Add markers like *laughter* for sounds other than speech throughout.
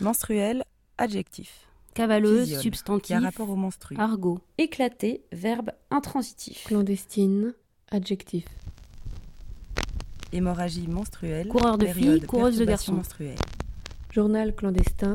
Menstruel, adjectif. Cavaleuse, substantif. Qui a rapport au menstru. Argot. Éclaté, verbe intransitif. Clandestine, adjectif. Hémorragie menstruelle. Coureur de filles, coureuse de garçons. Journal clandestin,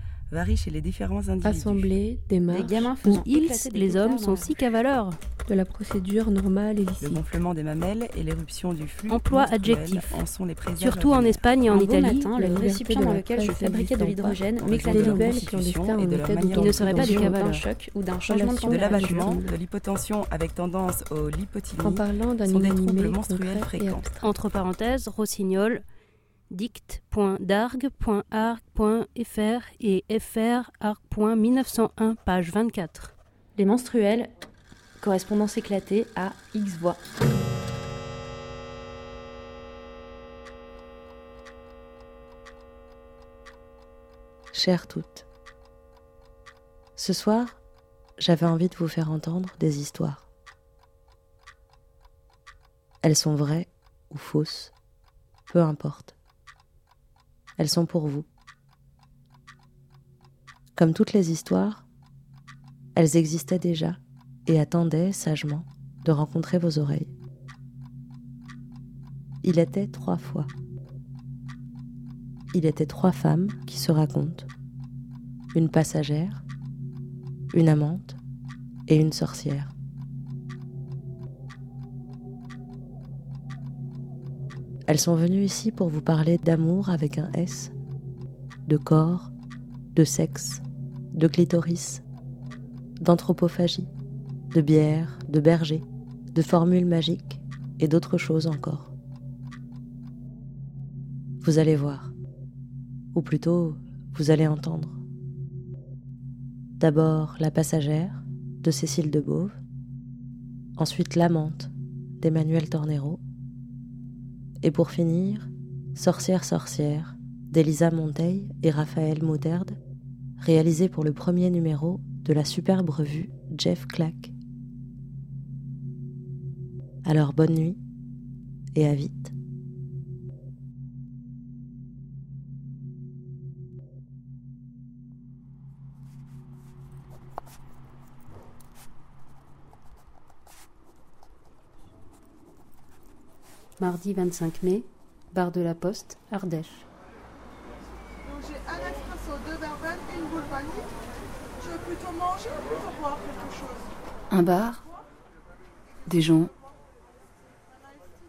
varie chez les différents individus. assemblée, Des démarche, gamins Où faisant ils, des les hommes, sont dans si cavaleurs. de la procédure normale et Le gonflement des mamelles et l'éruption du flux Emploi adjectif. en sont les Surtout en. Espagne et Un en beau Italie. matin, le récipient dans lequel je fabriquais de l'hydrogène m'éclatait des de et de leur manière Il ne serait pas du constitution, cavale. d'un cavaleur. choc ou d'un changement de de l'abattement, de l'hypotension avec tendance au lipotylie, En parlant d'un sont des troubles menstruels fréquents. Entre parenthèses, rossignol, dict.dargue.arc.fr et frarc.1901, page 24. Les menstruels, correspondance éclatée à X voix. Chères toutes, ce soir, j'avais envie de vous faire entendre des histoires. Elles sont vraies ou fausses, peu importe. Elles sont pour vous. Comme toutes les histoires, elles existaient déjà et attendaient sagement de rencontrer vos oreilles. Il était trois fois. Il était trois femmes qui se racontent. Une passagère, une amante et une sorcière. Elles sont venues ici pour vous parler d'amour avec un S, de corps, de sexe, de clitoris, d'anthropophagie, de bière, de berger, de formules magiques et d'autres choses encore. Vous allez voir, ou plutôt vous allez entendre. D'abord la passagère de Cécile de Beauve, ensuite l'amante d'Emmanuel Tornero, et pour finir, Sorcière sorcière d'Elisa Monteil et Raphaël Mauderde, réalisé pour le premier numéro de la superbe revue Jeff Clack. Alors bonne nuit et à vite. Mardi 25 mai, barre de la Poste, Ardèche. Donc j'ai un espresso, deux verveines et une boule vanille. Je veux plutôt manger ou plutôt boire quelque chose? Un bar, des gens,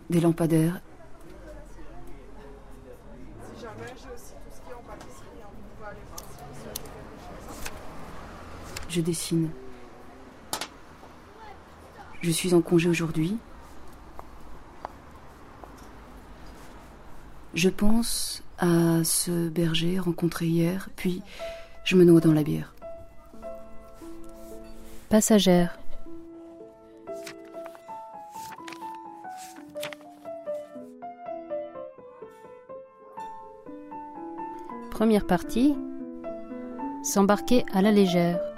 des lampadaires? Si jamais j'ai aussi tout ce qui est en pâtisserie, hein, vous pouvez aller voir si vous souhaitez quelque chose. Je dessine. Je suis en congé aujourd'hui. Je pense à ce berger rencontré hier, puis je me noie dans la bière. Passagère. Première partie. S'embarquer à la légère.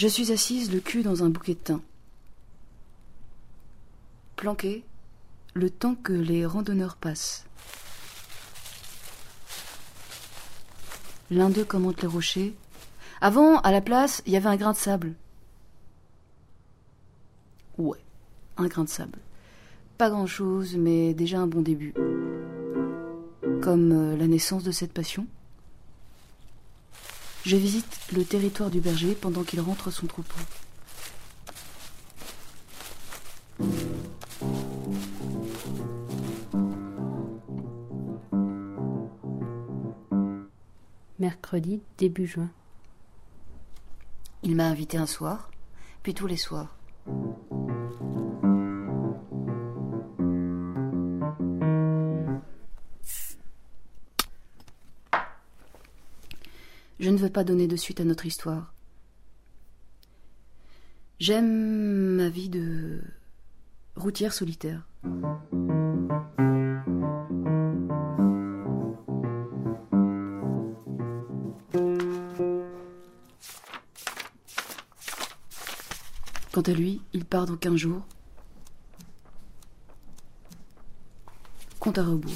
Je suis assise le cul dans un bouquet de thym. Planquée, le temps que les randonneurs passent. L'un d'eux commente les rochers. Avant, à la place, il y avait un grain de sable. Ouais, un grain de sable. Pas grand-chose, mais déjà un bon début. Comme euh, la naissance de cette passion. Je visite le territoire du berger pendant qu'il rentre son troupeau. Mercredi, début juin. Il m'a invité un soir, puis tous les soirs. Je ne veux pas donner de suite à notre histoire. J'aime ma vie de routière solitaire. Quant à lui, il part dans quinze jours. Compte à rebours.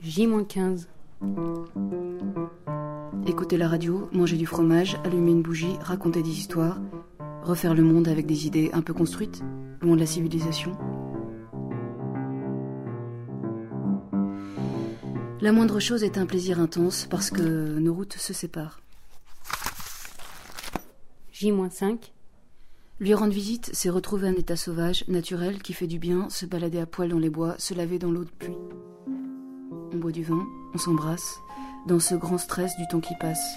J-15. Écouter la radio, manger du fromage, allumer une bougie, raconter des histoires, refaire le monde avec des idées un peu construites, loin de la civilisation. La moindre chose est un plaisir intense parce que nos routes se séparent. J-5. Lui rendre visite, c'est retrouver un état sauvage, naturel, qui fait du bien, se balader à poil dans les bois, se laver dans l'eau de pluie. On boit du vin, on s'embrasse, dans ce grand stress du temps qui passe.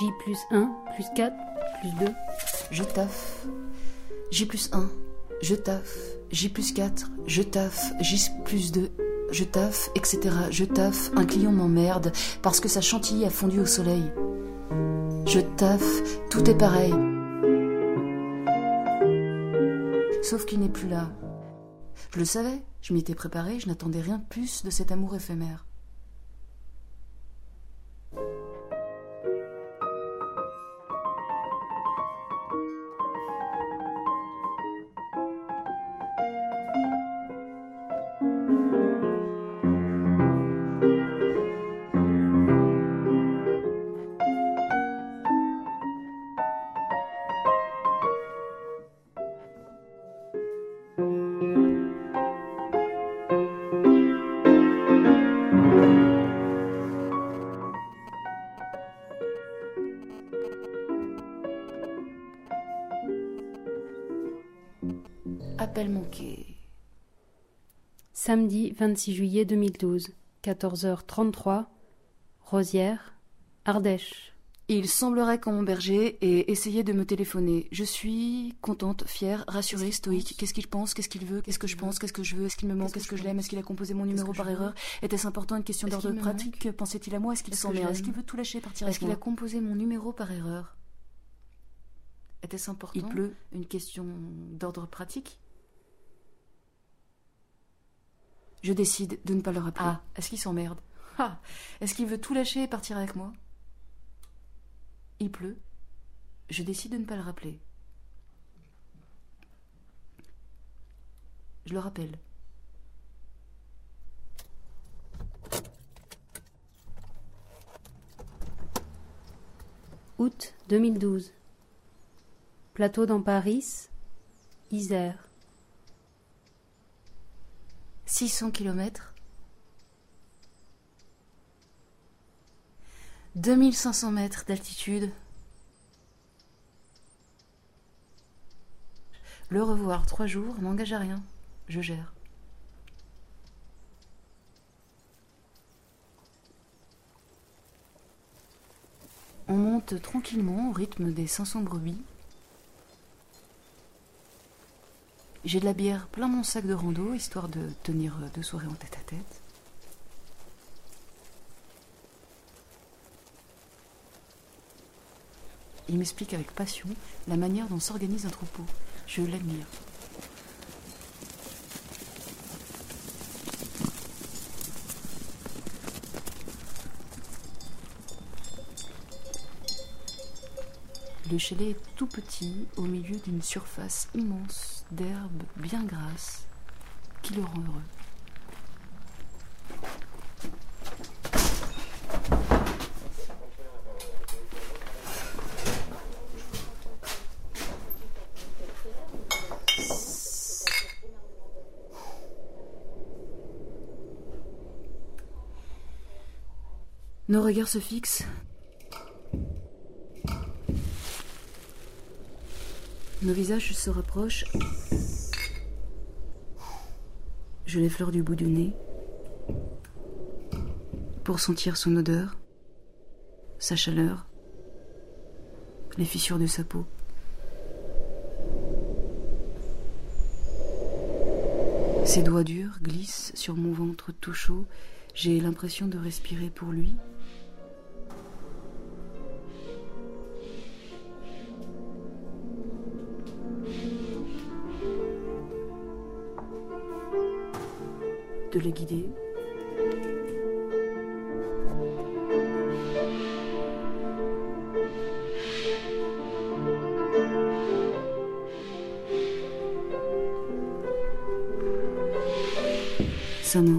J plus 1, plus 4, plus 2. Je taffe. J plus 1, je taffe. J plus 4, je taffe. J plus 2, je taffe, etc. Je taffe. Un client m'emmerde parce que sa chantilly a fondu au soleil. Je taffe, tout est pareil. Sauf qu'il n'est plus là. Je le savais, je m'y étais préparé, je n'attendais rien plus de cet amour éphémère. Samedi 26 juillet 2012, 14h33, Rosière, Ardèche. Il semblerait qu'on berger ait essayé de me téléphoner. Je suis contente, fière, rassurée, stoïque. Qu'est-ce qu'il pense? Qu'est-ce qu'il veut? Qu'est-ce que je pense? Qu'est-ce que je veux? Est-ce qu'il me manque Est-ce que je l'aime? Est-ce qu'il a composé mon numéro par erreur Était-ce important Une question d'ordre pratique? Pensait-il à moi? Est-ce qu'il s'emmerde Est-ce qu'il veut tout lâcher partir Est-ce qu'il a composé mon numéro par erreur? Était-ce important Il pleut. Une question d'ordre pratique? Je décide de ne pas le rappeler. Ah, est-ce qu'il s'emmerde? Ah, est-ce qu'il veut tout lâcher et partir avec moi? Il pleut. Je décide de ne pas le rappeler. Je le rappelle. Août 2012. Plateau dans Paris, Isère. 600 km 2500 mètres d'altitude. Le revoir trois jours n'engage à rien. Je gère. On monte tranquillement au rythme des 500 brebis. J'ai de la bière plein mon sac de rando, histoire de tenir deux soirées en tête à tête. Il m'explique avec passion la manière dont s'organise un troupeau. Je l'admire. Le chalet est tout petit au milieu d'une surface immense d'herbe bien grasse qui le rend heureux. Nos regards se fixent. Nos visages se rapprochent. Je l'effleure du bout du nez pour sentir son odeur, sa chaleur, les fissures de sa peau. Ses doigts durs glissent sur mon ventre tout chaud. J'ai l'impression de respirer pour lui. De le guider.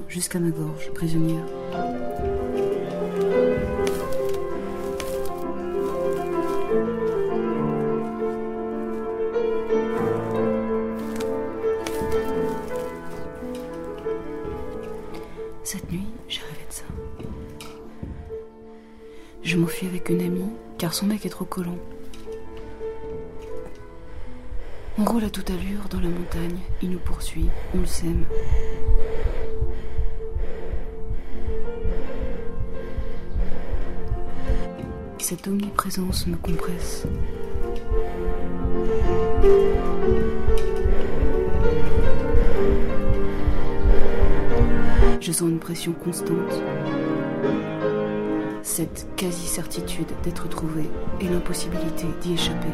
Jusqu'à ma gorge, prisonnière. Mec est collant. On roule à toute allure dans la montagne, il nous poursuit, on le sème. Cette omniprésence me compresse. Je sens une pression constante. Cette quasi-certitude d'être trouvé et l'impossibilité d'y échapper.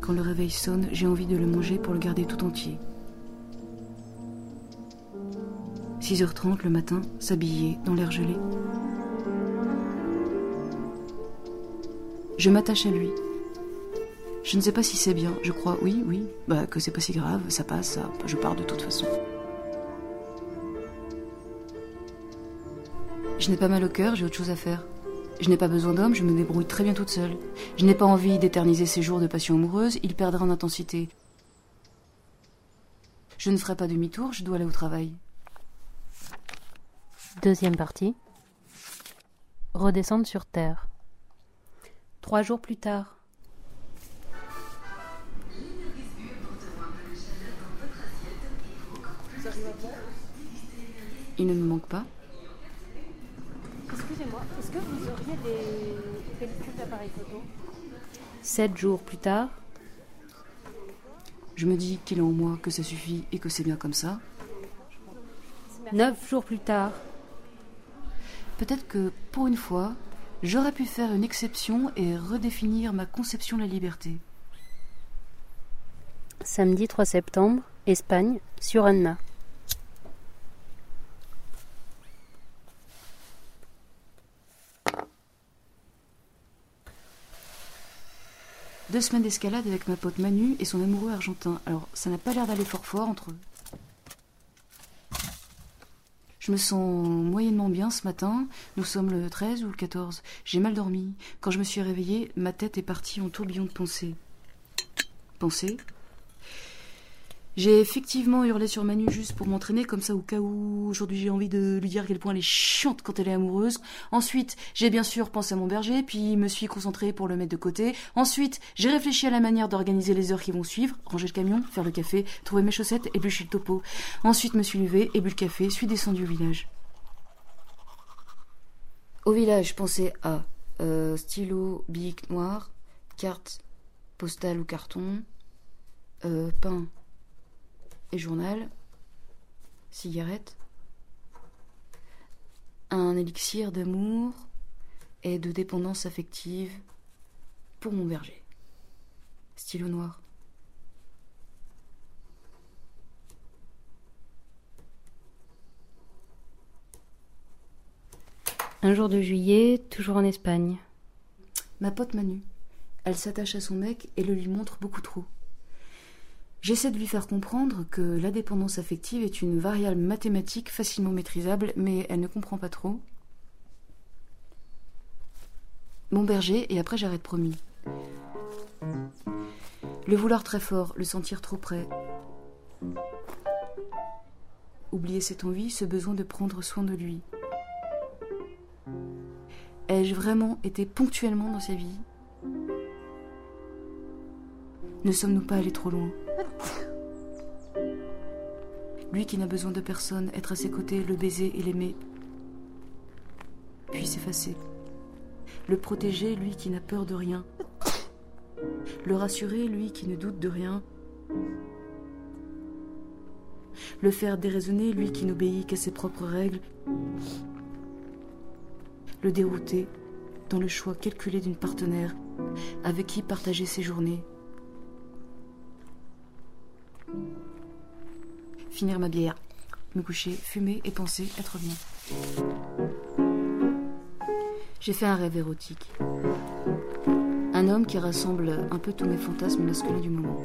Quand le réveil sonne, j'ai envie de le manger pour le garder tout entier. 6h30 le matin, s'habiller dans l'air gelé. Je m'attache à lui. Je ne sais pas si c'est bien, je crois, oui, oui, bah que c'est pas si grave, ça passe, je pars de toute façon. Je n'ai pas mal au cœur, j'ai autre chose à faire. Je n'ai pas besoin d'homme, je me débrouille très bien toute seule. Je n'ai pas envie d'éterniser ces jours de passion amoureuse, ils perdraient en intensité. Je ne ferai pas demi-tour, je dois aller au travail. Deuxième partie. Redescendre sur Terre. Trois jours plus tard. Il ne me manque pas. Excusez-moi, est-ce que vous auriez des pellicules d'appareil photo? Sept jours plus tard. Je me dis qu'il est en moi, que ça suffit et que c'est bien comme ça. Neuf jours plus tard. Peut-être que, pour une fois, j'aurais pu faire une exception et redéfinir ma conception de la liberté. Samedi 3 septembre, Espagne, sur Anna. Deux semaines d'escalade avec ma pote Manu et son amoureux argentin. Alors, ça n'a pas l'air d'aller fort fort entre eux. Je me sens moyennement bien ce matin. Nous sommes le 13 ou le 14. J'ai mal dormi. Quand je me suis réveillée, ma tête est partie en tourbillon de pensées. Pensées J'ai effectivement hurlé sur Manu juste pour m'entraîner, comme ça au cas où aujourd'hui j'ai envie de lui dire à quel point elle est chiante quand elle est amoureuse. Ensuite, j'ai bien sûr pensé à mon berger, puis me suis concentrée pour le mettre de côté. Ensuite, j'ai réfléchi à la manière d'organiser les heures qui vont suivre, ranger le camion, faire le café, trouver mes chaussettes, éplucher le topo. Ensuite, me suis levée et bu le café, suis descendue au village. Au village, pensez à euh, stylo, bic noir, carte postale ou carton, euh, pain et journal, cigarette, un élixir d'amour et de dépendance affective pour mon berger. Stylo noir. Un jour de juillet, toujours en Espagne. Ma pote Manu. Elle s'attache à son mec et le lui montre beaucoup trop. J'essaie de lui faire comprendre que la dépendance affective est une variable mathématique facilement maîtrisable, mais elle ne comprend pas trop. Mon berger, et après j'arrête promis. Le vouloir très fort, le sentir trop près. Oublier cette envie, ce besoin de prendre soin de lui. Ai-je vraiment été ponctuellement dans sa vie? Ne sommes-nous pas allés trop loin? Lui qui n'a besoin de personne, être à ses côtés, le baiser et l'aimer, puis s'effacer. Le protéger, lui qui n'a peur de rien. Le rassurer, lui qui ne doute de rien. Le faire déraisonner, lui qui n'obéit qu'à ses propres règles. Le dérouter dans le choix calculé d'une partenaire avec qui partager ses journées. Finir ma bière, me coucher, fumer et penser être bien. J'ai fait un rêve érotique. Un homme qui rassemble un peu tous mes fantasmes masculins du moment.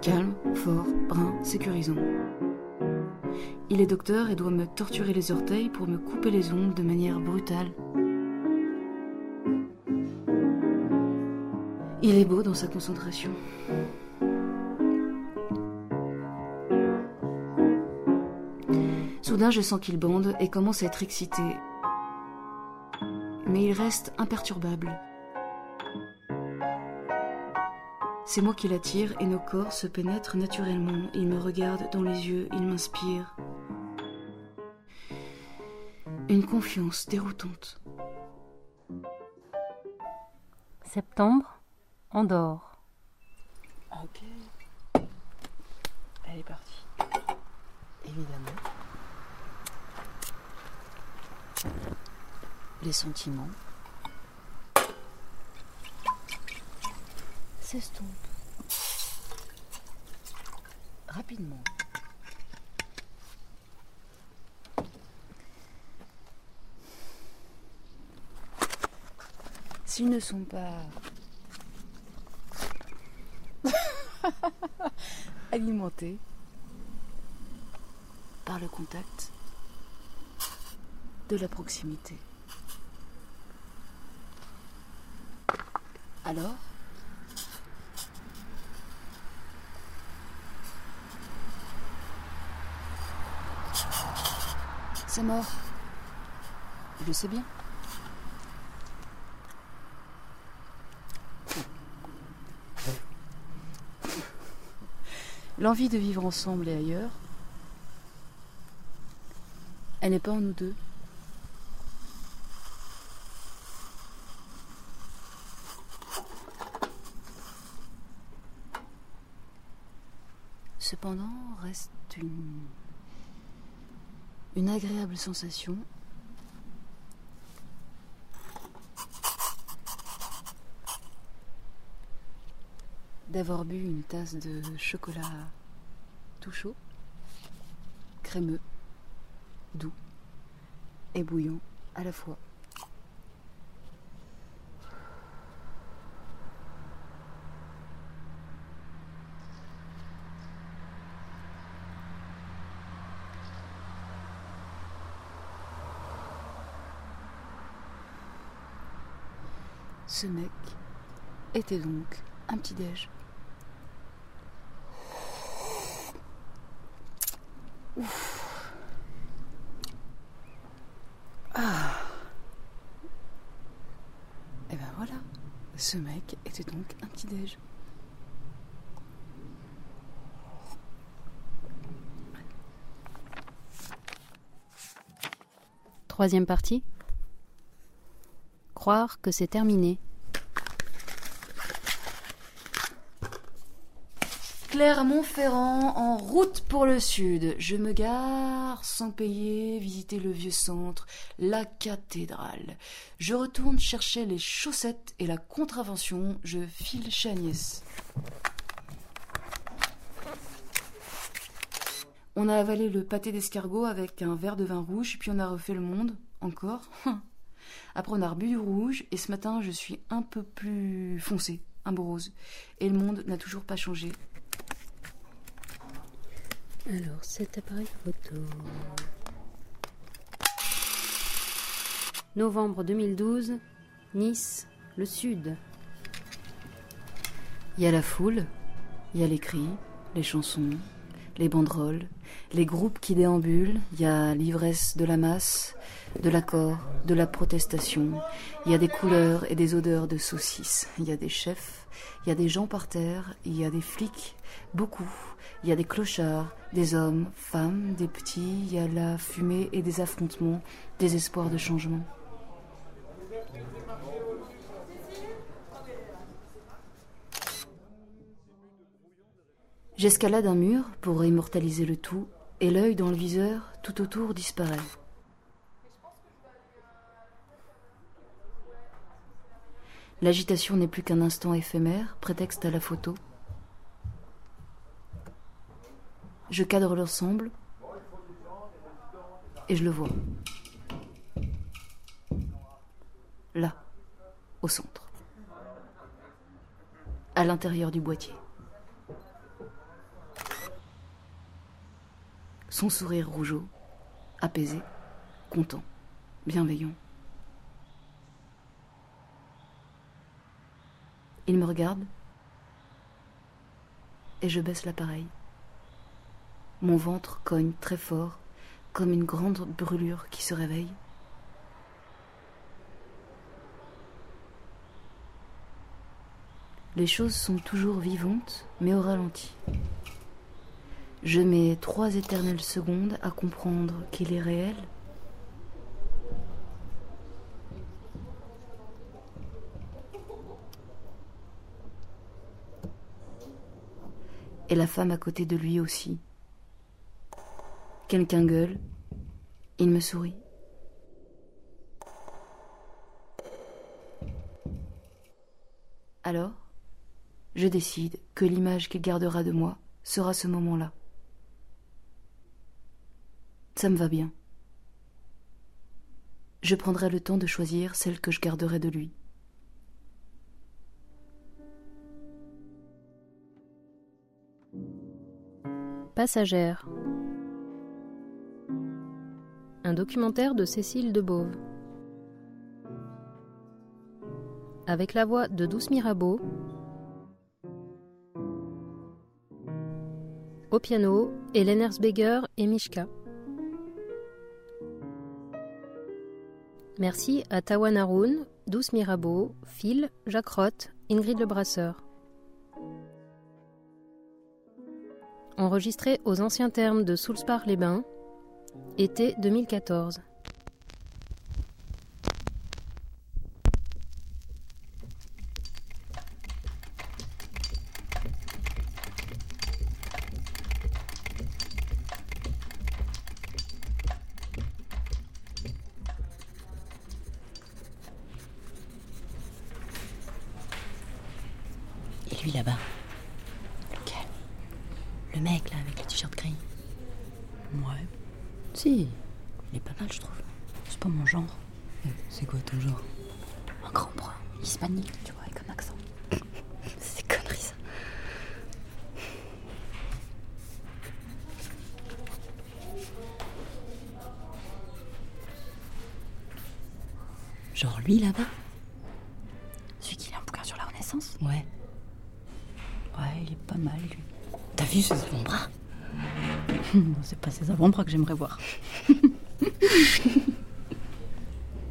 Calme, fort, brun, sécurisant. Il est docteur et doit me torturer les orteils pour me couper les ongles de manière brutale. Il est beau dans sa concentration. Soudain, je sens qu'il bande et commence à être excité. Mais il reste imperturbable. C'est moi qui l'attire et nos corps se pénètrent naturellement. Il me regarde dans les yeux, il m'inspire. Une confiance déroutante. Septembre, Andorre. Ok. Elle est partie. Évidemment. Les sentiments. S'estompe. Rapidement. S'ils ne sont pas *laughs* alimentés par le contact de la proximité. Alors C'est mort. Je sais bien. L'envie de vivre ensemble et ailleurs, elle n'est pas en nous deux. Une agréable sensation. D'avoir bu une tasse de chocolat tout chaud, crémeux, doux et bouillant à la fois. Ce mec était donc un petit déj. Ah. Et ben voilà, ce mec était donc un petit déj. Troisième partie. Croire que c'est terminé. Clermont-Ferrand en route pour le sud. Je me gare sans payer, visiter le vieux centre, la cathédrale. Je retourne chercher les chaussettes et la contravention. Je file chez Agnès. On a avalé le pâté d'escargot avec un verre de vin rouge, puis on a refait le monde, encore. *laughs* Après, on a rebu du rouge, et ce matin, je suis un peu plus foncé, un beau rose. Et le monde n'a toujours pas changé. Alors, cet appareil photo. Novembre 2012, Nice, le Sud. Il y a la foule, il y a les cris, les chansons, les banderoles, les groupes qui déambulent, il y a l'ivresse de la masse, de l'accord, de la protestation, il y a des couleurs et des odeurs de saucisses, il y a des chefs, il y a des gens par terre, il y a des flics, beaucoup, il y a des clochards, des hommes, femmes, des petits, il y a la fumée et des affrontements, des espoirs de changement. J'escalade un mur pour immortaliser le tout, et l'œil dans le viseur tout autour disparaît. L'agitation n'est plus qu'un instant éphémère, prétexte à la photo. Je cadre l'ensemble et je le vois. Là, au centre. À l'intérieur du boîtier. Son sourire rougeau, apaisé, content, bienveillant. Il me regarde et je baisse l'appareil. Mon ventre cogne très fort, comme une grande brûlure qui se réveille. Les choses sont toujours vivantes, mais au ralenti. Je mets trois éternelles secondes à comprendre qu'il est réel. Et la femme à côté de lui aussi. Quelqu'un gueule. Il me sourit. Alors, je décide que l'image qu'il gardera de moi sera ce moment-là. Ça me va bien. Je prendrai le temps de choisir celle que je garderai de lui. Passagère. Un documentaire de Cécile Debove. Avec la voix de Douce Mirabeau. Au piano, Hélène Erzbeger et Mishka. Merci à Tawan Haroun, Douce Mirabeau, Phil, Jacques Roth, Ingrid Lebrasseur. Enregistré aux anciens termes de Soulspar-les-Bains, été 2014. Et lui là-bas Lequel Le mec là avec le t-shirt gris. Ouais, Si, il est pas mal je trouve. c'est pas mon genre. C'est quoi ton genre Un grand brun, hispanique, tu vois, avec un accent. C'est des conneries ça. Genre lui là-bas Celui qui lit un bouquin sur la Renaissance Ouais. Ouais, il est pas mal, lui. T'as vu ce avant-bras Bon, c'est pas ses avant-bras que j'aimerais voir.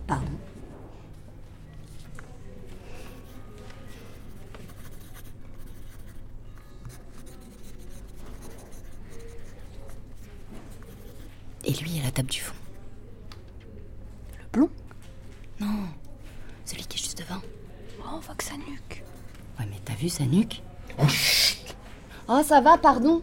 Pardon. Et lui à la table du fond. Le blond Non, celui qui est juste devant. Oh, on voit que sa nuque. Ouais, mais t'as vu sa nuque? Oh, ça va, pardon?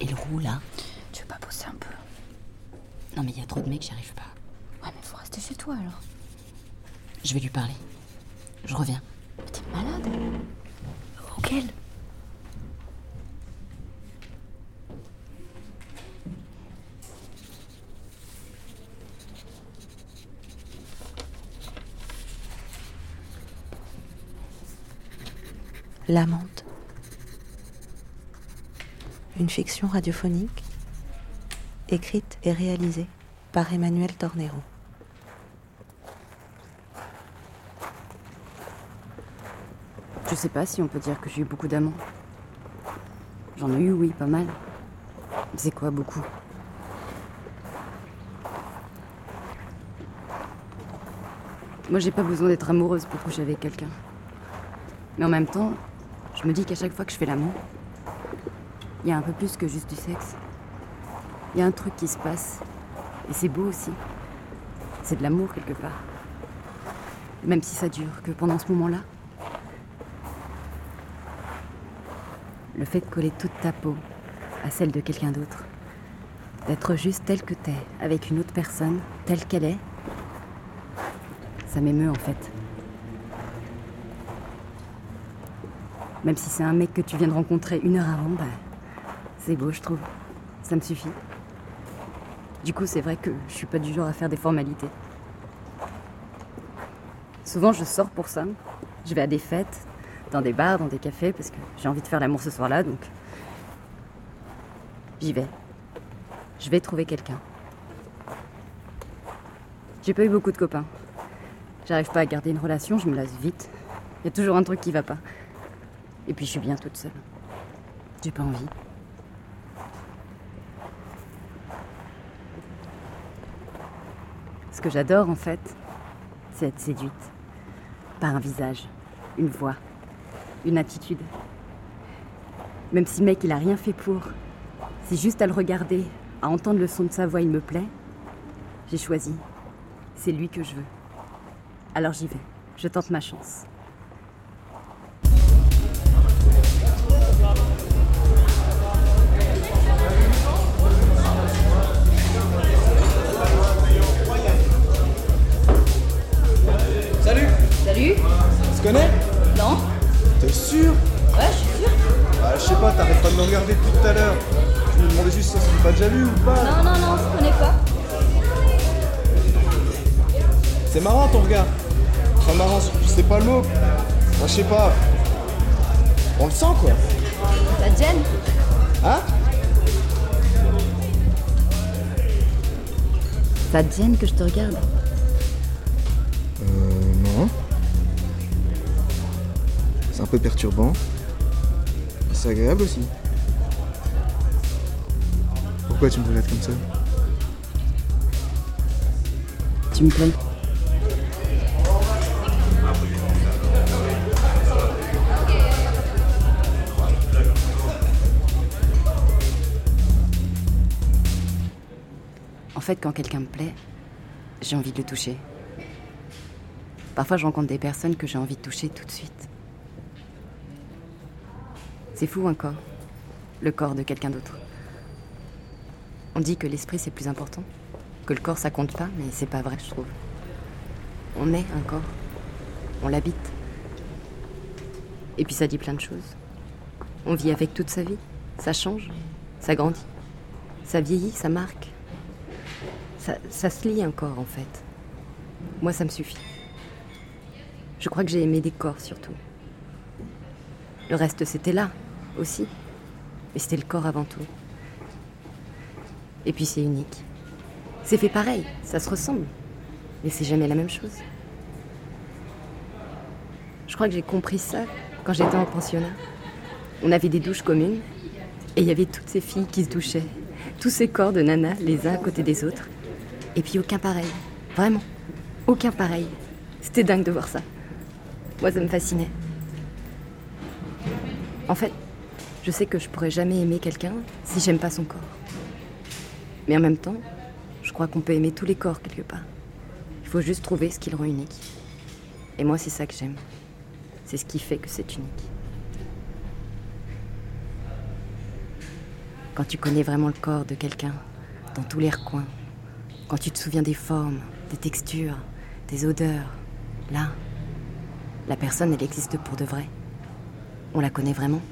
Et le roux là Tu veux pas bosser un peu Non, mais il y a trop de mecs, j'y arrive pas. Ouais, mais faut rester chez toi alors. Je vais lui parler. Je reviens. Mais t'es malade Auquel L'amante. Une fiction radiophonique écrite et réalisée par Emmanuel Tornero. Je sais pas si on peut dire que j'ai eu beaucoup d'amants. J'en ai eu, oui, pas mal. C'est quoi, beaucoup? Moi, j'ai pas besoin d'être amoureuse pour coucher avec quelqu'un. Mais en même temps, je me dis qu'à chaque fois que je fais l'amour, il y a un peu plus que juste du sexe. Il y a un truc qui se passe. Et c'est beau aussi. C'est de l'amour quelque part. Même si ça dure que pendant ce moment-là. Le fait de coller toute ta peau à celle de quelqu'un d'autre. D'être juste telle que t'es, avec une autre personne, telle qu'elle est. Ça m'émeut en fait. Même si c'est un mec que tu viens de rencontrer une heure avant, bah, c'est beau, je trouve. Ça me suffit. Du coup, c'est vrai que je suis pas du genre à faire des formalités. Souvent, je sors pour ça. Je vais à des fêtes, dans des bars, dans des cafés, parce que j'ai envie de faire l'amour ce soir-là, donc. J'y vais. Je vais trouver quelqu'un. J'ai pas eu beaucoup de copains. J'arrive pas à garder une relation, je me lasse vite. Il y a toujours un truc qui va pas. Et puis je suis bien toute seule. J'ai pas envie. Ce que j'adore en fait, c'est être séduite par un visage, une voix, une attitude. Même si mec il a rien fait pour, si juste à le regarder, à entendre le son de sa voix il me plaît, j'ai choisi. C'est lui que je veux. Alors j'y vais. Je tente ma chance. Tu te connais Non T'es sûr Ouais, je suis sûr. Ah, je sais pas, t'arrêtes pas de me regarder depuis tout à l'heure. Je me demandais juste si ça s'était pas déjà vu ou pas. Non, non, non, je connais pas. C'est marrant ton regard. Enfin, marrant, sais pas le mot. Moi, je sais pas. On le sent quoi. Ça te gêne Hein Ça te gêne que je te regarde C'est un peu perturbant. C'est agréable aussi. Pourquoi tu me regardes comme ça Tu me plais En fait, quand quelqu'un me plaît, j'ai envie de le toucher. Parfois, je rencontre des personnes que j'ai envie de toucher tout de suite. C'est fou un corps, le corps de quelqu'un d'autre. On dit que l'esprit c'est plus important, que le corps ça compte pas, mais c'est pas vrai, je trouve. On est un corps, on l'habite. Et puis ça dit plein de choses. On vit avec toute sa vie, ça change, ça grandit, ça vieillit, ça marque. Ça, se lie un corps en fait. Moi ça me suffit. Je crois que j'ai aimé des corps surtout. Le reste c'était là aussi. Mais c'était le corps avant tout. Et puis c'est unique. C'est fait pareil, ça se ressemble. Mais c'est jamais la même chose. Je crois que j'ai compris ça quand j'étais en pensionnat. On avait des douches communes et il y avait toutes ces filles qui se douchaient. Tous ces corps de nanas les uns à côté des autres. Et puis aucun pareil. Vraiment. Aucun pareil. C'était dingue de voir ça. Moi, ça me fascinait. En fait, je sais que je pourrais jamais aimer quelqu'un si j'aime pas son corps. Mais en même temps, je crois qu'on peut aimer tous les corps quelque part. Il faut juste trouver ce qui le rend unique. Et moi, c'est ça que j'aime. C'est ce qui fait que c'est unique. Quand tu connais vraiment le corps de quelqu'un, dans tous les recoins, quand tu te souviens des formes, des textures, des odeurs, là, la personne, elle existe pour de vrai. On la connaît vraiment.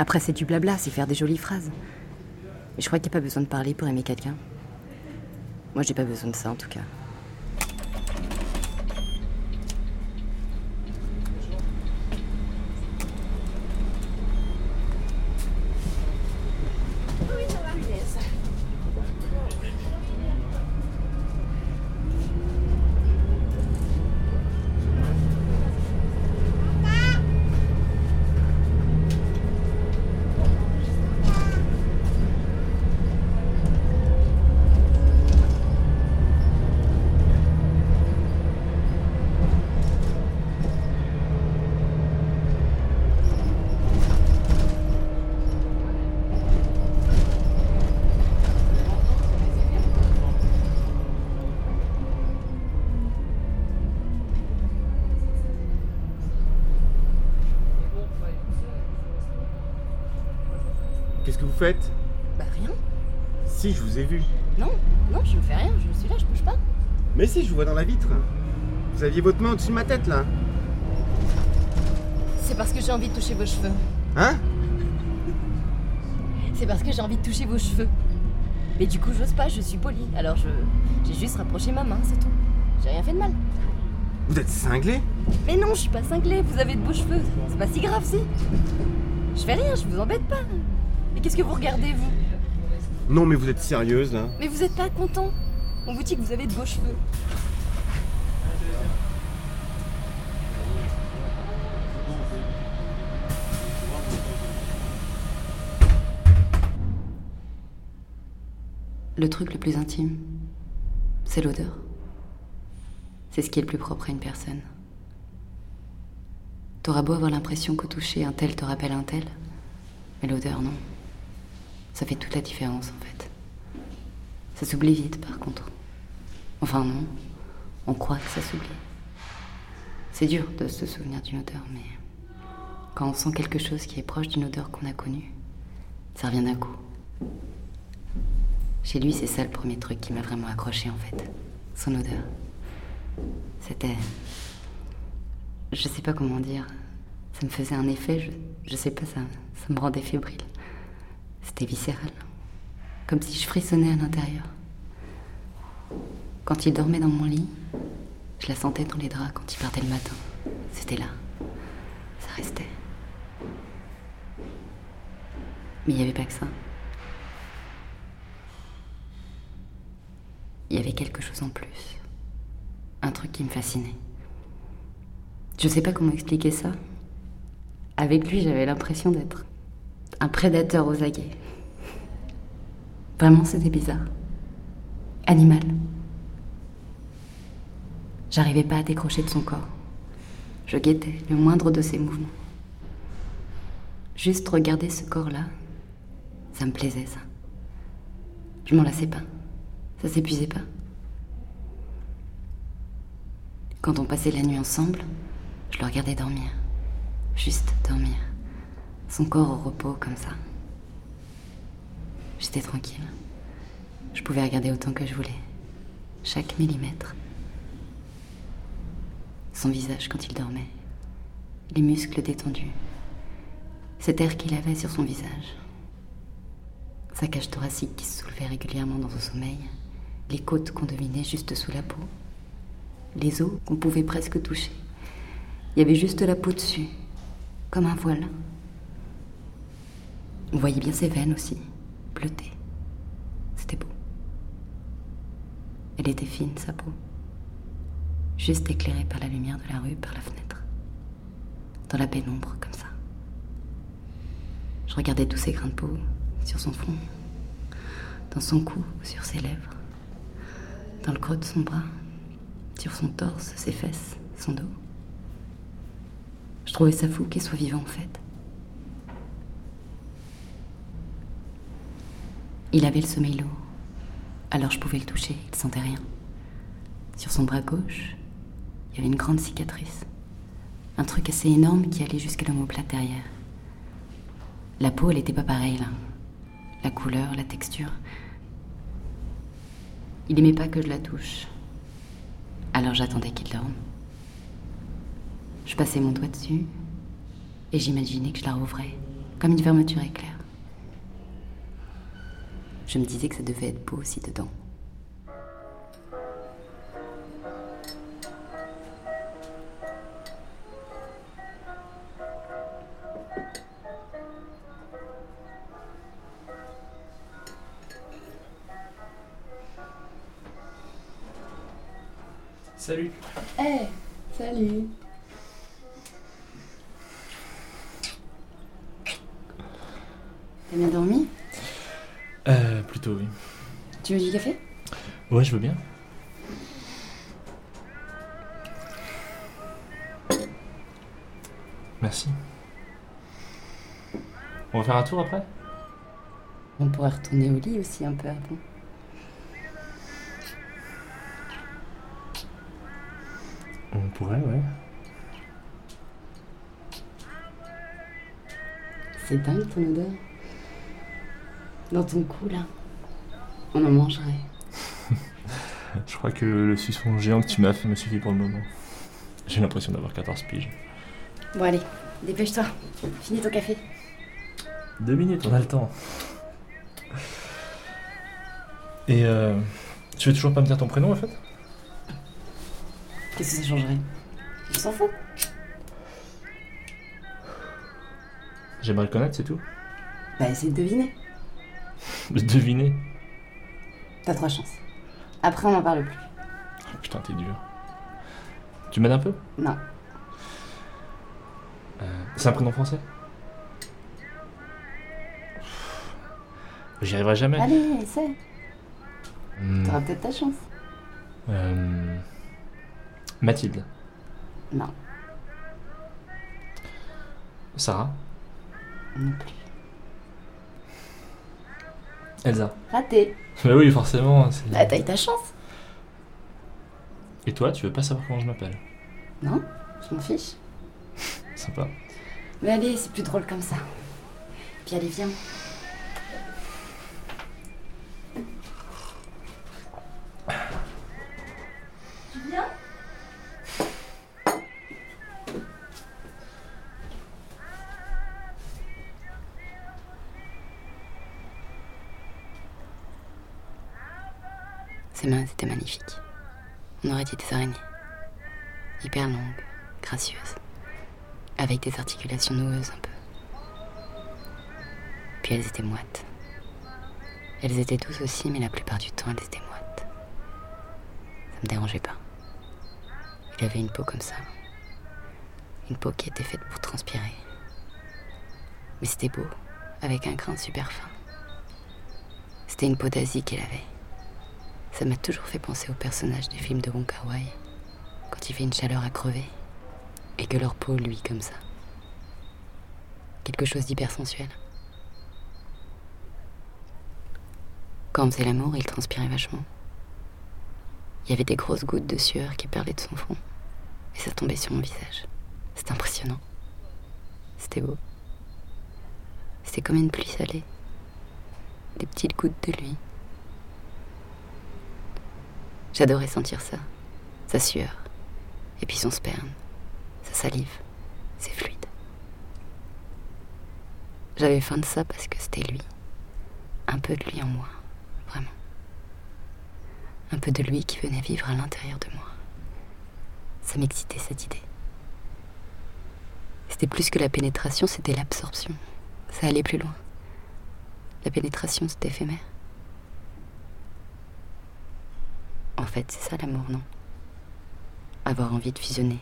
Après, c'est du blabla, c'est faire des jolies phrases. Mais je crois qu'il n'y a pas besoin de parler pour aimer quelqu'un. Moi, j'ai pas besoin de ça en tout cas. Qu'est-ce que vous faites? Bah rien. Si, je vous ai vu. Non, non, je ne fais rien. Je suis là, je bouge pas. Mais si, je vous vois dans la vitre. Vous aviez votre main au-dessus de ma tête, là. C'est parce que j'ai envie de toucher vos cheveux. Hein? C'est parce que j'ai envie de toucher vos cheveux. Mais du coup, j'ose pas, je suis polie. Alors je. J'ai juste rapproché ma main, c'est tout. J'ai rien fait de mal. Vous êtes cinglé? Mais non, je suis pas cinglée, vous avez de beaux cheveux. C'est pas si grave, si. Je fais rien, je vous embête pas. Mais qu'est-ce que vous regardez, vous Non, mais vous êtes sérieuse, là Mais vous êtes pas content. On vous dit que vous avez de beaux cheveux. Le truc le plus intime, c'est l'odeur. C'est ce qui est le plus propre à une personne. T'auras beau avoir l'impression qu'au toucher, un tel te rappelle un tel, mais l'odeur, non. Ça fait toute la différence, en fait. Ça s'oublie vite, par contre. Enfin, non. On croit que ça s'oublie. C'est dur de se souvenir d'une odeur, mais quand on sent quelque chose qui est proche d'une odeur qu'on a connue, ça revient d'un coup. Chez lui, c'est ça le premier truc qui m'a vraiment accroché, en fait. Son odeur. C'était. Je sais pas comment dire. Ça me faisait un effet, je, je sais pas, ça, ça me rendait fébrile. C'était viscéral. Comme si je frissonnais à l'intérieur. Quand il dormait dans mon lit, je la sentais dans les draps quand il partait le matin. C'était là. Ça restait. Mais il n'y avait pas que ça. Il y avait quelque chose en plus. Un truc qui me fascinait. Je sais pas comment expliquer ça. Avec lui, j'avais l'impression d'être un prédateur aux aguets. Vraiment, c'était bizarre. Animal. J'arrivais pas à décrocher de son corps. Je guettais le moindre de ses mouvements. Juste regarder ce corps-là, ça me plaisait, ça. Je m'en lassais pas. Ça s'épuisait pas. Quand on passait la nuit ensemble, je le regardais dormir. Juste dormir. Son corps au repos comme ça. J'étais tranquille. Je pouvais regarder autant que je voulais. Chaque millimètre. Son visage quand il dormait. Les muscles détendus. Cet air qu'il avait sur son visage. Sa cage thoracique qui se soulevait régulièrement dans son sommeil. Les côtes qu'on devinait juste sous la peau. Les os qu'on pouvait presque toucher. Il y avait juste la peau dessus, comme un voile. On voyait bien ses veines aussi, bleutées. C'était beau. Elle était fine, sa peau. Juste éclairée par la lumière de la rue, par la fenêtre. Dans la pénombre, comme ça. Je regardais tous ses grains de peau sur son front, dans son cou, sur ses lèvres, dans le creux de son bras, sur son torse, ses fesses, son dos. Je trouvais ça fou qu'il soit vivant en fait. Il avait le sommeil lourd, alors je pouvais le toucher, il ne sentait rien. Sur son bras gauche, il y avait une grande cicatrice. Un truc assez énorme qui allait jusqu'à l'omoplate derrière. La peau, elle n'était pas pareille là. La couleur, la texture. Il aimait pas que je la touche. Alors j'attendais qu'il dorme. Je passais mon doigt dessus et j'imaginais que je la rouvrais, comme une fermeture éclair. Je me disais que ça devait être beau aussi dedans. Salut. Eh, salut. T'as bien dormi? Tu veux du café? Ouais, je veux bien. Merci. On va faire un tour après? On pourrait retourner au lit aussi un peu avant. On pourrait, ouais. C'est dingue ton odeur. Dans ton cou, là. On en mangerait. Je crois que le suçon géant que tu m'as fait me suffit pour le moment. J'ai l'impression d'avoir 14 piges. Bon, allez, dépêche-toi. Finis ton café. Deux minutes, on a le temps. Et euh, tu veux toujours pas me dire ton prénom en fait? Qu'est-ce que ça changerait? On s'en fout. J'aimerais le connaître, c'est tout. Bah, essaye de deviner. De deviner. T'as trois chances. Après, on n'en parle plus. Oh, putain, t'es dur. Tu m'aides un peu? Non. Euh, c'est un prénom français? J'y arriverai jamais. Allez, essaie. Hmm, T'auras peut-être ta chance. euh, Mathilde. Non, Sarah? non plus. Elsa. Raté. Bah oui, forcément. c'est- Bah, t'as eu ta chance. Et toi, tu veux pas savoir comment je m'appelle? Non Je m'en fiche. Sympa. Mais allez, c'est plus drôle comme ça. Puis allez, viens. Ses mains étaient magnifiques. On aurait dit des araignées. Hyper longues, gracieuses. Avec des articulations noueuses un peu. Puis elles étaient moites. Elles étaient douces aussi, mais la plupart du temps, elles étaient moites. Ça me dérangeait pas. Il avait une peau comme ça. Une peau qui était faite pour transpirer. Mais c'était beau, avec un grain super fin. C'était une peau d'Asie qu'elle avait. Ça m'a toujours fait penser aux personnages des films de Wong Kar quand il fait une chaleur à crever, et que leur peau, lui, comme ça. Quelque chose d'hyper sensuel. Quand on faisait l'amour, il transpirait vachement. Il y avait des grosses gouttes de sueur qui perlaient de son front, et ça tombait sur mon visage. C'était impressionnant. C'était beau. C'était comme une pluie salée. Des petites gouttes de lui. J'adorais sentir ça. Sa sueur. Et puis son sperme. Sa salive. C'est fluide. J'avais faim de ça parce que c'était lui. Un peu de lui en moi. Vraiment. Un peu de lui qui venait vivre à l'intérieur de moi. Ça m'excitait cette idée. C'était plus que la pénétration, c'était l'absorption. Ça allait plus loin. La pénétration, c'est éphémère. En fait, c'est ça l'amour, non? Avoir envie de fusionner.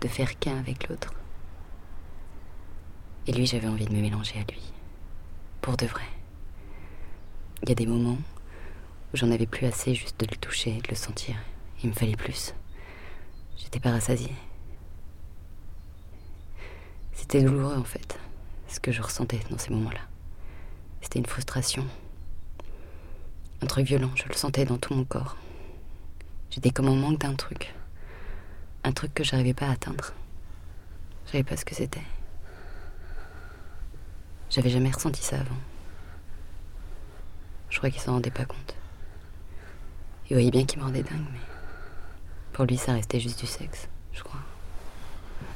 De faire qu'un avec l'autre. Et lui, j'avais envie de me mélanger à lui. Pour de vrai. Il y a des moments où j'en avais plus assez juste de le toucher, de le sentir. Il me fallait plus. J'étais pas rassasiée. C'était douloureux en fait, ce que je ressentais dans ces moments-là. C'était une frustration. Un truc violent, je le sentais dans tout mon corps. J'étais comme en manque d'un truc. Un truc que j'arrivais pas à atteindre. Je savais pas ce que c'était. J'avais jamais ressenti ça avant. Je crois qu'il s'en rendait pas compte. Il voyait bien qu'il me rendait dingue, mais pour lui, ça restait juste du sexe, je crois.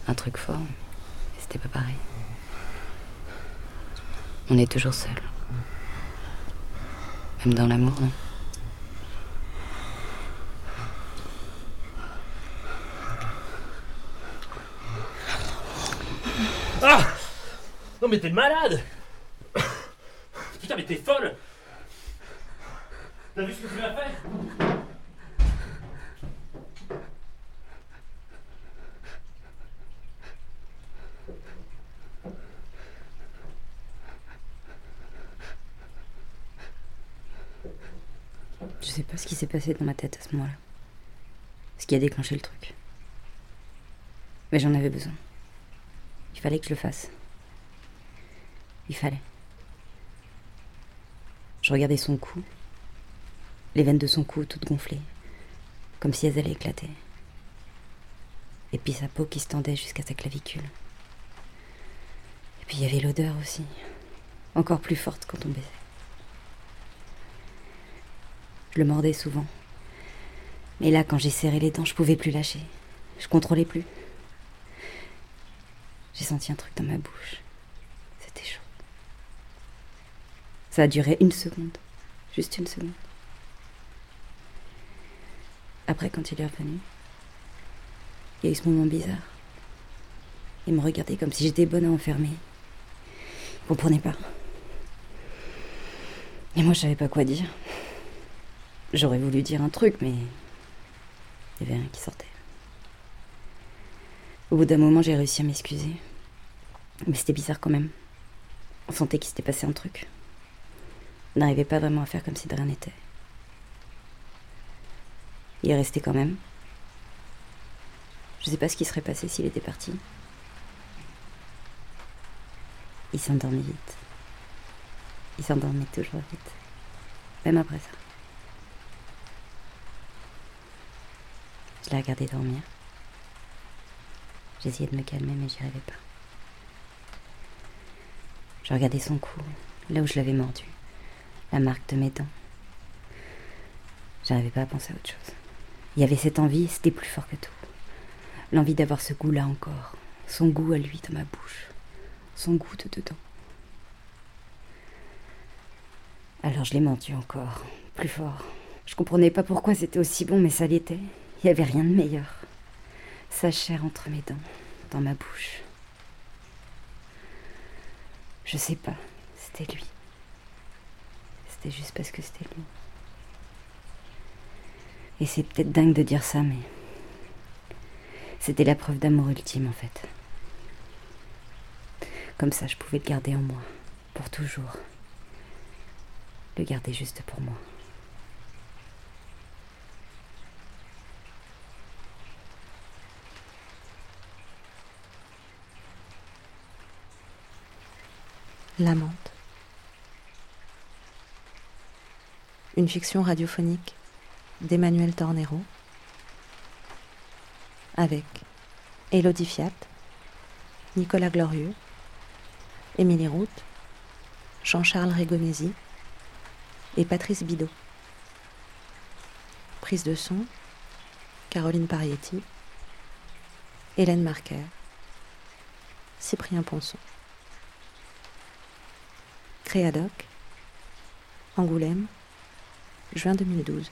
Un truc fort, mais c'était pas pareil. On est toujours seul. Même dans l'amour, non Ah! Non mais t'es malade! Putain mais t'es folle! T'as vu ce que tu m'as fait Je sais pas ce qui s'est passé dans ma tête à ce moment-là. Ce qui a déclenché le truc. Mais j'en avais besoin. Il fallait que je le fasse. Il fallait. Je regardais son cou, les veines de son cou toutes gonflées, comme si elles allaient éclater. Et puis sa peau qui se tendait jusqu'à sa clavicule. Et puis il y avait l'odeur aussi. encore plus forte quand on baisait. Je le mordais souvent. Mais là, quand j'ai serré les dents, je pouvais plus lâcher. Je contrôlais plus. J'ai senti un truc dans ma bouche. C'était chaud. Ça a duré une seconde. Juste une seconde. Après, quand il est revenu, il y a eu ce moment bizarre. Il me regardait comme si j'étais bonne à enfermer. Il comprenait pas. Et moi, je savais pas quoi dire. J'aurais voulu dire un truc, mais il y avait rien qui sortait. Au bout d'un moment, j'ai réussi à m'excuser. Mais c'était bizarre quand même. On sentait qu'il s'était passé un truc. On n'arrivait pas vraiment à faire comme si de rien n'était. Il est resté quand même. Je sais pas ce qui serait passé s'il était parti. Il s'endormait vite. Il s'endormait toujours vite. Même après ça. Je l'ai regardé dormir. J'essayais de me calmer, mais j'y arrivais pas. Je regardais son cou, là où je l'avais mordu, la marque de mes dents. J'arrivais pas à penser à autre chose. Il y avait cette envie, c'était plus fort que tout. L'envie d'avoir ce goût-là encore, son goût à lui dans ma bouche, son goût de dedans. Alors je l'ai mordu encore, plus fort. Je comprenais pas pourquoi c'était aussi bon, mais ça l'était. Il n'y avait rien de meilleur. Sa chair entre mes dents, dans ma bouche. Je sais pas, c'était lui. C'était juste parce que c'était lui. Et c'est peut-être dingue de dire ça, mais c'était la preuve d'amour ultime en fait. Comme ça, je pouvais le garder en moi, pour toujours. Le garder juste pour moi. L'amante. Une fiction radiophonique d'Emmanuel Tornero avec Élodie Fiat, Nicolas Glorieux, Émilie Route, Jean-Charles Régonesi et Patrice Bidot. Prise de son, Caroline Parietti, Hélène Marquer, Cyprien Ponson. Créadoc, Angoulême, juin 2012.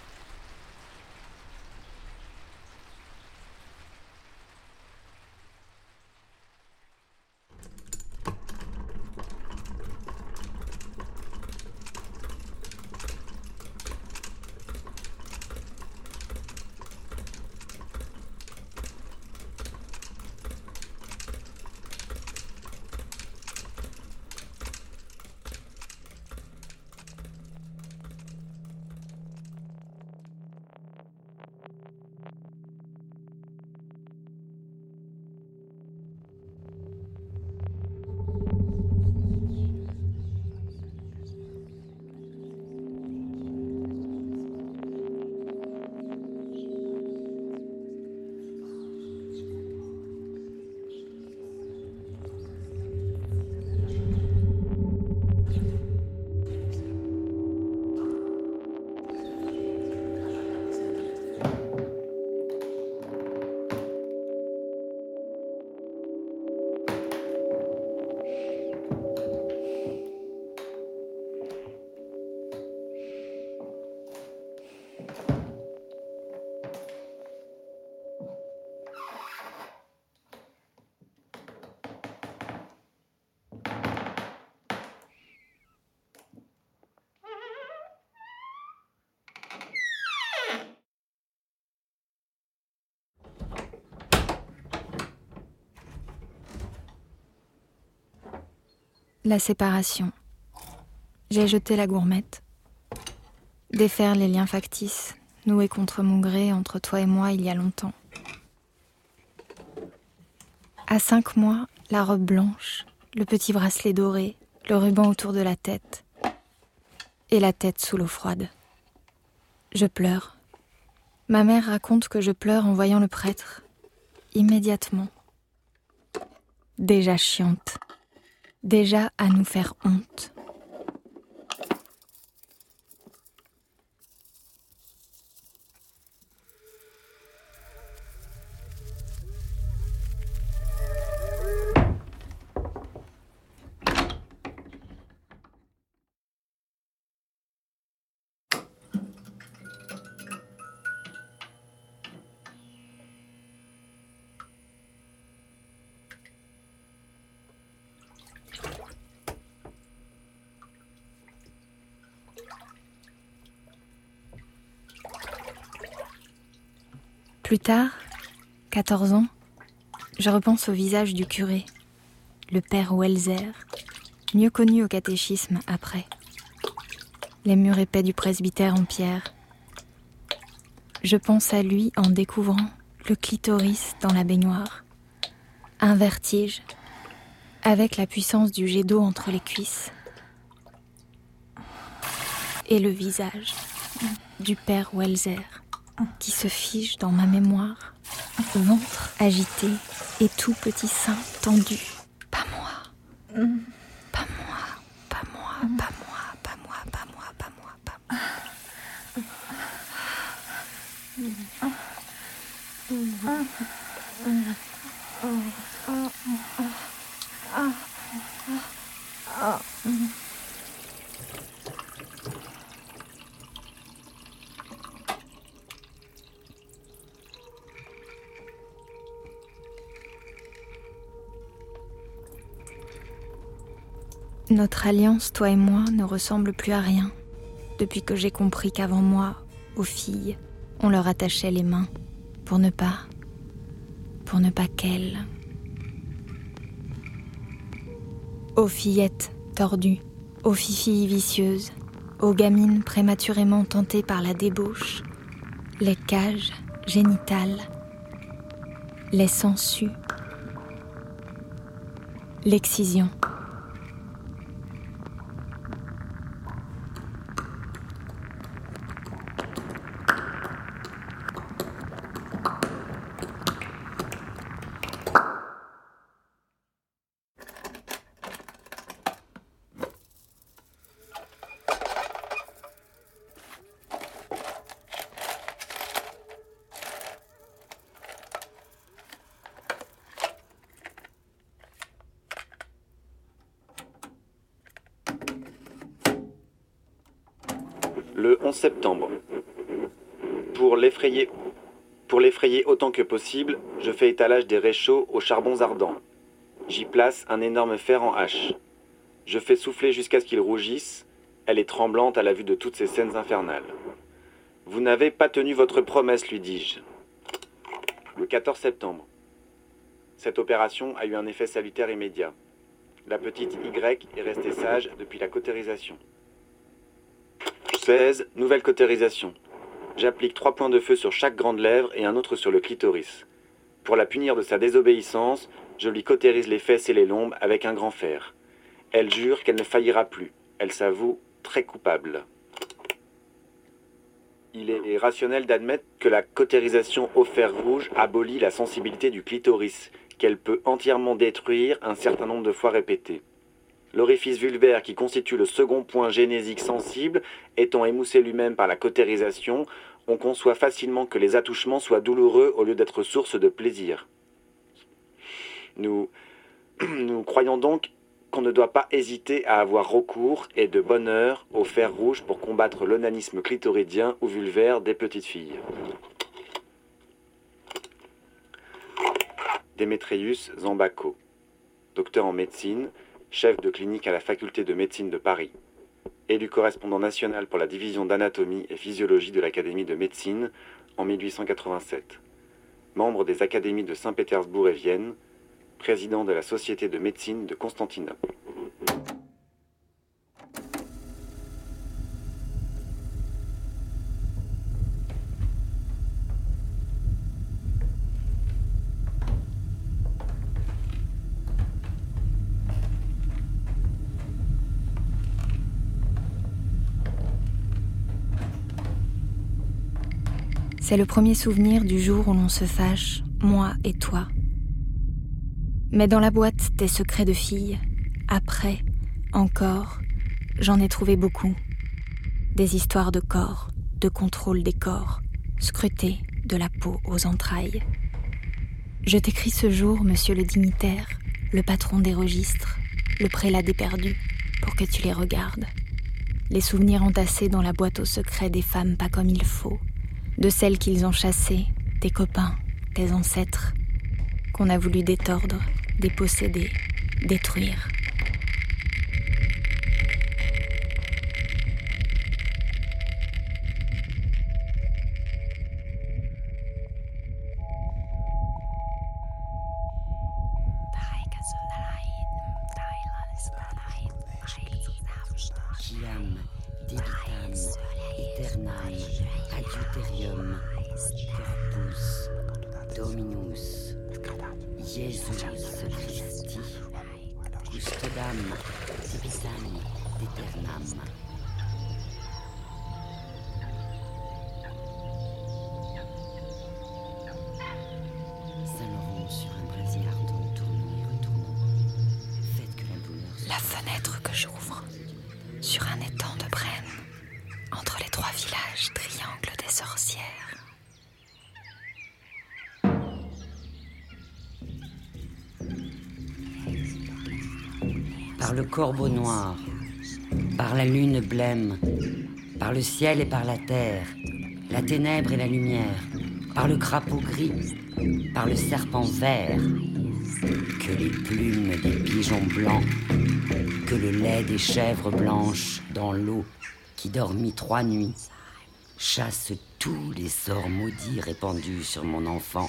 La séparation. J'ai jeté la gourmette. Défaire les liens factices, noués contre mon gré entre toi et moi il y a longtemps. À cinq mois, la robe blanche, le petit bracelet doré, le ruban autour de la tête, et la tête sous l'eau froide. Je pleure. Ma mère raconte que je pleure en voyant le prêtre, immédiatement. Déjà chiante déjà à nous faire honte, Plus tard, 14 ans, je repense au visage du curé, le père Welzer, mieux connu au catéchisme après. Les murs épais du presbytère en pierre. Je pense à lui en découvrant le clitoris dans la baignoire. Un vertige, avec la puissance du jet d'eau entre les cuisses. Et le visage du père Welzer qui se fige dans ma mémoire, ventre agité et tout petit sein tendu. Pas moi. Pas moi, pas moi, pas moi, pas moi, pas moi, pas moi, pas moi. Notre alliance, toi et moi, ne ressemble plus à rien, depuis que j'ai compris qu'avant moi, aux filles, on leur attachait les mains, pour ne pas, pour ne pas qu'elles. Aux fillettes tordues, aux fifilles vicieuses, aux gamines prématurément tentées par la débauche, les cages génitales, les sangsues, l'excision. Le 11 septembre. Pour l'effrayer, autant que possible, je fais étalage des réchauds aux charbons ardents. J'y place un énorme fer en hache. Je fais souffler jusqu'à ce qu'il rougisse. Elle est tremblante à la vue de toutes ces scènes infernales. Vous n'avez pas tenu votre promesse, lui dis-je. Le 14 septembre. Cette opération a eu un effet salutaire immédiat. La petite Y est restée sage depuis la cautérisation. 16. Nouvelle cautérisation. J'applique trois points de feu sur chaque grande lèvre et un autre sur le clitoris. Pour la punir de sa désobéissance, je lui cautérise les fesses et les lombes avec un grand fer. Elle jure qu'elle ne faillira plus. Elle s'avoue très coupable. Il est rationnel d'admettre que la cautérisation au fer rouge abolit la sensibilité du clitoris, qu'elle peut entièrement détruire un certain nombre de fois répétées. L'orifice vulvaire qui constitue le second point génésique sensible étant émoussé lui-même par la cautérisation, on conçoit facilement que les attouchements soient douloureux au lieu d'être source de plaisir. Nous, *clears throat* nous croyons donc qu'on ne doit pas hésiter à avoir recours, et de bonne heure, au fer rouge pour combattre l'onanisme clitoridien ou vulvaire des petites filles. Démétrius Zambako, docteur en médecine, chef de clinique à la faculté de médecine de Paris, élu correspondant national pour la division d'anatomie et physiologie de l'Académie de médecine en 1887, membre des académies de Saint-Pétersbourg et Vienne, président de la Société de médecine de Constantinople. C'est le premier souvenir du jour où l'on se fâche, moi et toi. Mais dans la boîte des secrets de filles, après, encore, j'en ai trouvé beaucoup. Des histoires de corps, de contrôle des corps, scrutés de la peau aux entrailles. Je t'écris ce jour, monsieur le dignitaire, le patron des registres, le prélat des perdus, pour que tu les regardes. Les souvenirs entassés dans la boîte aux secrets des femmes pas comme il faut, de celles qu'ils ont chassées, des copains, des ancêtres, qu'on a voulu détordre, déposséder, détruire. Par la terre, la ténèbre et la lumière, par le crapaud gris, par le serpent vert, que les plumes des pigeons blancs, que le lait des chèvres blanches dans l'eau qui dormit trois nuits, chasse tous les sorts maudits répandus sur mon enfant.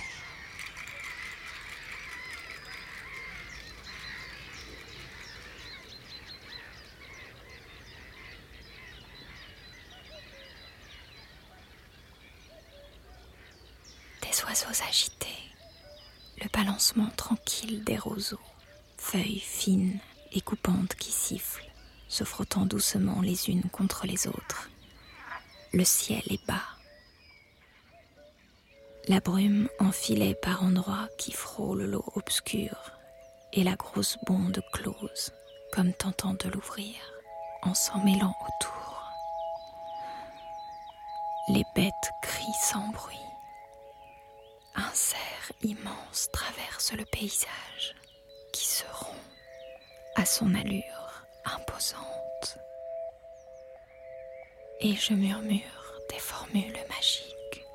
Tranquille des roseaux, feuilles fines et coupantes qui sifflent, se frottant doucement les unes contre les autres. Le ciel est bas. La brume enfilée par endroits qui frôle l'eau obscure et la grosse bonde close, comme tentant de l'ouvrir en s'en mêlant autour. Les bêtes crient sans bruit. Un cerf immense traverse le paysage qui se rompt à son allure imposante. Et je murmure des formules magiques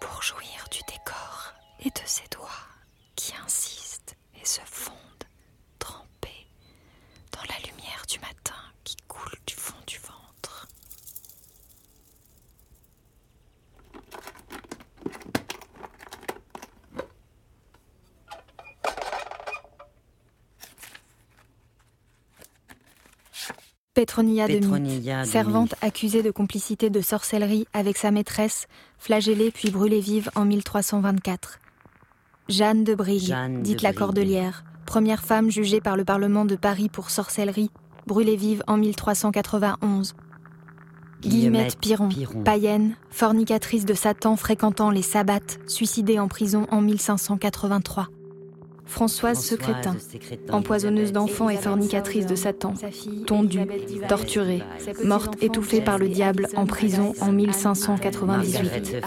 pour jouir du décor et de ses doigts qui insistent et se fondent, trempés dans la lumière du matin qui coule du fond du ventre. Pétronilla de Mythe, servante accusée de complicité de sorcellerie avec sa maîtresse, flagellée puis brûlée vive en 1324. Jeanne de Brigue, Jeanne de dite la Brigue. Cordelière, première femme jugée par le Parlement de Paris pour sorcellerie, brûlée vive en 1391. Guillemette Guillemette Piron, Piron. païenne, fornicatrice de Satan fréquentant les sabbats, suicidée en prison en 1583. Françoise, Secrétin, empoisonneuse d'enfants et fornicatrice de Satan, tondue, torturée, morte étouffée par le diable en prison en 1598.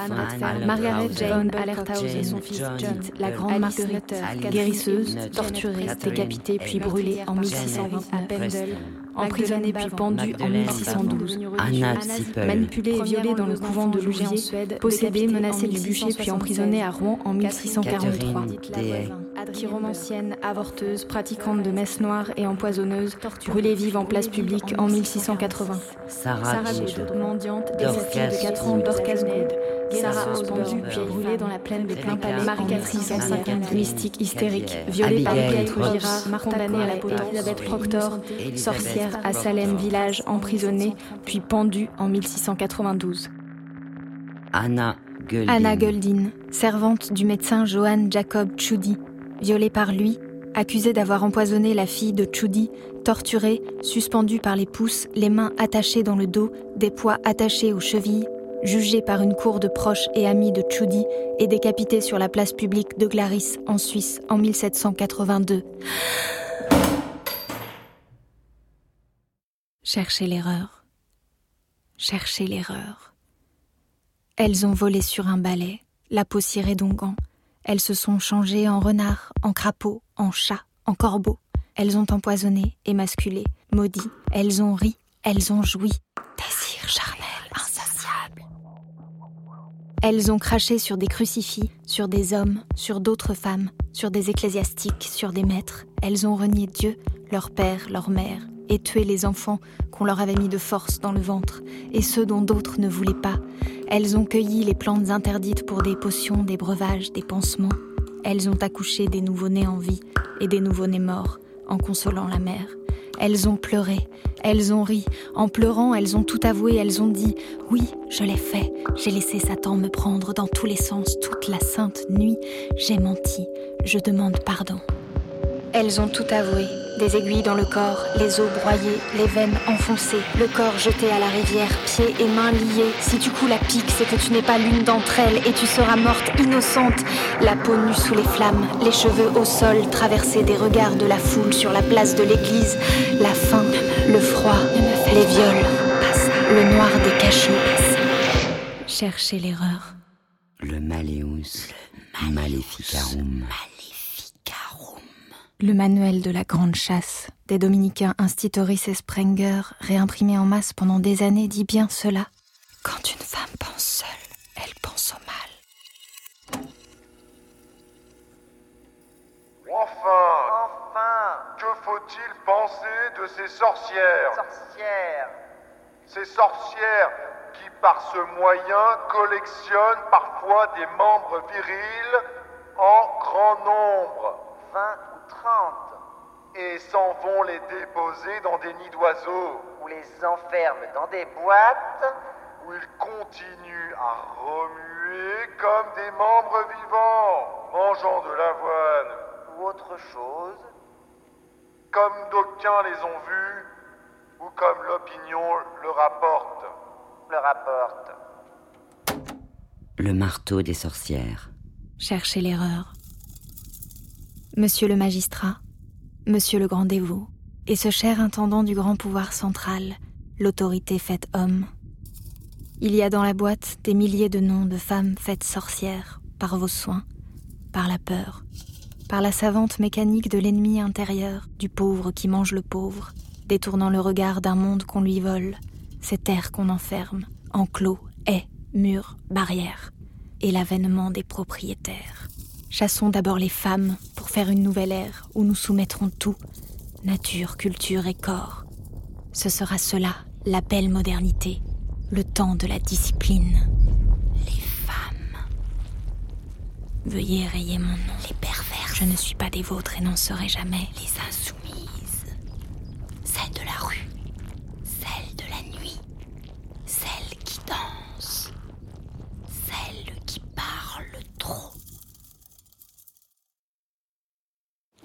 Margaret Jane Allerthaus et son fils John, la grande Marguerite, guérisseuse, torturée, décapitée puis brûlée en 1620 à Pendel, emprisonnée puis pendue en 1612. Anna Zippel. Manipulée et violée dans le couvent de Louviers, possédée, menacée du bûcher puis emprisonnée à Rouen en 1643. Catherine Dehaye. Chiromancienne, avorteuse, pratiquante de messe noire et empoisonneuse, brûlée vive en place publique en 1680. Sarah mendiante, fille de 4 ans. Dorcas. Sarah Sarah pendue Osborne. puis brûlée dans la plaine de plein palais, Saint-Cyr, mystique hystérique, violée par Pietro. Girard, condamnée à la potence, Elisabeth Proctor, sorcière à. Salem village, emprisonnée, puis pendue en 1692. Anna Guldin. Anna Goldin, servante du médecin Johann Jacob Tschudi, violée par lui, accusée d'avoir empoisonné la fille de Tschudi, torturée, suspendue par les pouces, les mains attachées dans le dos, des poids attachés aux chevilles, jugée par une cour de proches et amis de Tschudi et décapitée sur la place publique de Glaris en Suisse en 1782. Cherchez l'erreur. Cherchez l'erreur. Elles ont volé sur un balai, la peau cirée d'onguent. Elles se sont changées en renards, en crapauds, en chats, en corbeaux. Elles ont empoisonné, émasculé, maudit. Elles ont ri, elles ont joui. Désir charnel. Elles ont craché sur des crucifix, sur des hommes, sur d'autres femmes, sur des ecclésiastiques, sur des maîtres. Elles ont renié Dieu, leur père, leur mère, et tué les enfants qu'on leur avait mis de force dans le ventre, et ceux dont d'autres ne voulaient pas. Elles ont cueilli les plantes interdites pour des potions, des breuvages, des pansements. Elles ont accouché des nouveau-nés en vie et des nouveau-nés morts, en consolant la mère. Elles ont pleuré, elles ont ri. En pleurant, elles ont tout avoué, elles ont dit Oui, je l'ai fait. J'ai laissé Satan me prendre dans tous les sens toute la sainte nuit. J'ai menti. Je demande pardon. Elles ont tout avoué. Des aiguilles dans le corps, les os broyés, les veines enfoncées, le corps jeté à la rivière, pieds et mains liés. Si tu coules à pic, c'est que tu n'es pas l'une d'entre elles et tu seras morte innocente. La peau nue sous les flammes, les cheveux au sol, traversés des regards de la foule sur la place de l'église. La faim, le froid, les viols, le noir des cachots. Chercher l'erreur. Le Maleus, Maleficarum. Le manuel de la grande chasse des dominicains Institoris et Sprenger, réimprimé en masse pendant des années, dit bien cela. Quand une femme pense seule, elle pense au mal. Enfin, enfin, que faut-il penser de ces sorcières? Sorcières. Ces sorcières qui, par ce moyen, collectionnent parfois des membres virils en grand nombre. 20 ou 30. Et s'en vont les déposer dans des nids d'oiseaux. Ou les enferment dans des boîtes. Où ils continuent à remuer comme des membres vivants, mangeant de l'avoine. Ou autre chose. Comme d'aucuns les ont vus, ou comme l'opinion le rapporte. Le rapporte. Le marteau des sorcières. Chercher l'erreur. Monsieur le magistrat, Monsieur le grand dévot, et ce cher intendant du grand pouvoir central, l'autorité faite homme. Il y a dans la boîte des milliers de noms de femmes faites sorcières par vos soins, par la peur, par la savante mécanique de l'ennemi intérieur, du pauvre qui mange le pauvre, détournant le regard d'un monde qu'on lui vole, cet air qu'on enferme, enclos, haies, murs, barrières, et l'avènement des propriétaires. Chassons d'abord les femmes pour faire une nouvelle ère où nous soumettrons tout, nature, culture et corps. Ce sera cela, la belle modernité, le temps de la discipline. Les femmes. Veuillez rayer mon nom. Les pervers. Je ne suis pas des vôtres et n'en serai jamais. Les insoumises. Celles de la rue. Celles de la nuit. Celles qui dansent. Celles qui parlent trop.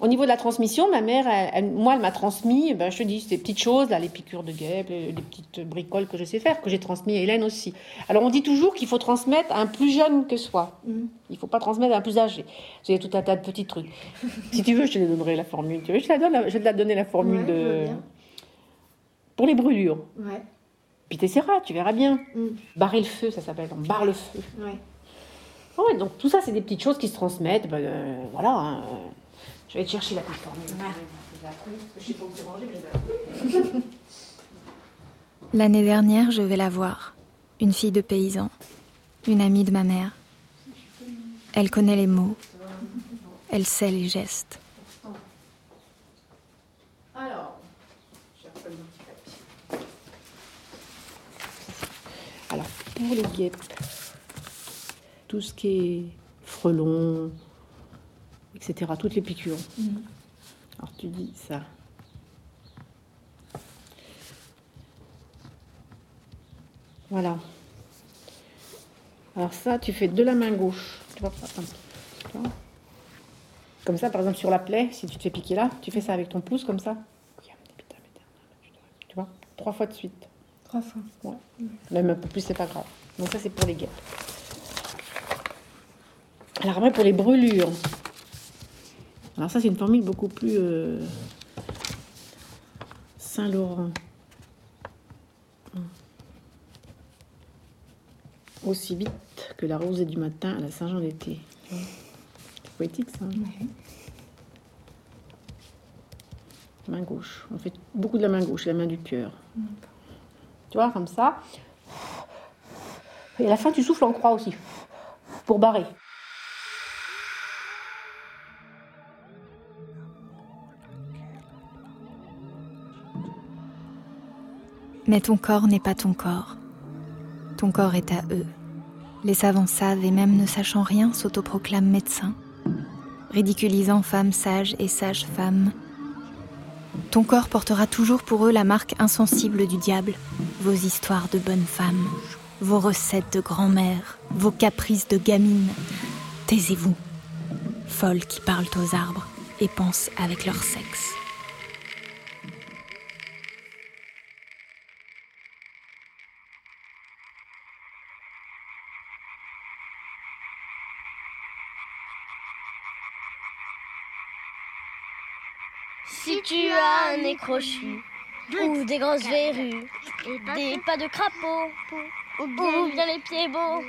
Au niveau de la transmission, ma mère, elle- elle- moi, elle m'a transmis, ben, je te dis, ces petites choses, là, les piqûres de guêpes, les, les petites bricoles que je sais faire, que j'ai transmis à Hélène aussi. Alors, on dit toujours qu'il faut transmettre à un plus jeune que soi. Il ne faut pas transmettre à un plus âgé. Il a tout un tas de petits trucs. *laughs* si tu veux, je te donnerai la formule. Tu veux, je, te la donne, je vais te la donner la formule Ouais, de... Pour les brûlures. Ouais. Puis t'essaieras, tu verras bien. Barrer le feu, ça s'appelle. On barre le feu. Ouais. Ouais, donc tout ça, c'est des petites choses qui se transmettent. ben, euh, voilà. hein. Je vais te chercher la petite formule. L'année dernière, je vais la voir. Une fille de paysan. Une amie de ma mère. Elle connaît les mots. Elle sait les gestes. Alors, je cherche le petit papier. Alors, pour les guêpes, tout ce qui est frelons, etc., toutes les piqûres. Alors, tu dis ça. Voilà. Alors ça, tu fais de la main gauche. Tu vois, attends. Tu vois Comme ça, par exemple, sur la plaie, si tu te fais piquer là, tu fais ça avec ton pouce, comme ça. Tu vois Trois fois de suite. Trois fois. Ouais. Même un peu plus, c'est pas grave. Donc ça, c'est pour les guêpes. Alors après, pour les brûlures. Alors ça, c'est une formule beaucoup plus euh, Saint-Laurent. Aussi vite que la rosée du matin à la Saint-Jean d'été. C'est poétique, ça. hein Main gauche. On fait beaucoup de la main gauche, la main du cœur. Tu vois, comme ça. Et à la fin, tu souffles en croix aussi. Pour barrer. Mais ton corps n'est pas ton corps. Ton corps est à eux. Les savants savent et même ne sachant rien s'autoproclament médecins, ridiculisant femmes sages et sages femmes. Ton corps portera toujours pour eux la marque insensible du diable, vos histoires de bonnes femmes, vos recettes de grand-mère, vos caprices de gamine. Taisez-vous, folles qui parlent aux arbres et pensent avec leur sexe. Si tu as un nez crochu, ou des grosses verrues, des pas de crapaud, ou bien les pieds beaux,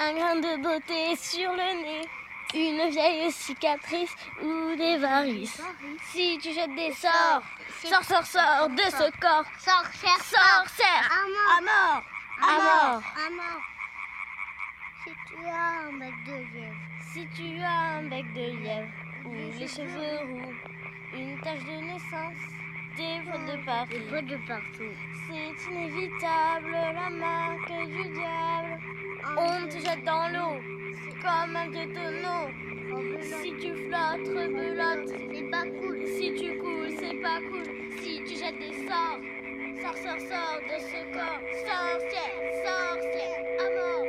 un grain de beauté sur le nez, une vieille cicatrice ou des varices. Si tu jettes des sorts, sors, sors, sors de ce corps, Sorcière, sorcière, à mort, à mort. À mort. Si tu as un bec de lièvre, Si tu as un bec de lièvre, ou les cheveux roux, une tache de naissance, des poils de partout. de partout. C'est inévitable, la marque du diable. On te jette dans l'eau, comme un vieux tonneau. Si tu flottes, rebelote, c'est pas cool. Si tu coules, c'est pas cool. Si tu jettes des sorts, sors, sors, sors de ce corps. Sorcière, sorcière, à mort.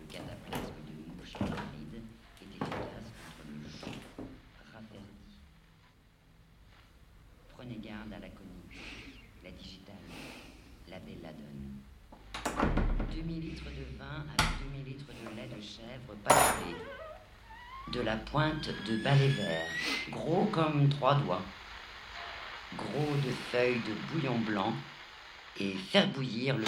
Le cataplasme de mouche aride est efficace contre le joug raffermi. Prenez garde à la conique, la digitale, la belladone. Demi-litre de vin avec demi-litre de lait de chèvre. De la pointe de balai vert, gros comme trois doigts. Gros de feuilles de bouillon blanc et faire bouillir le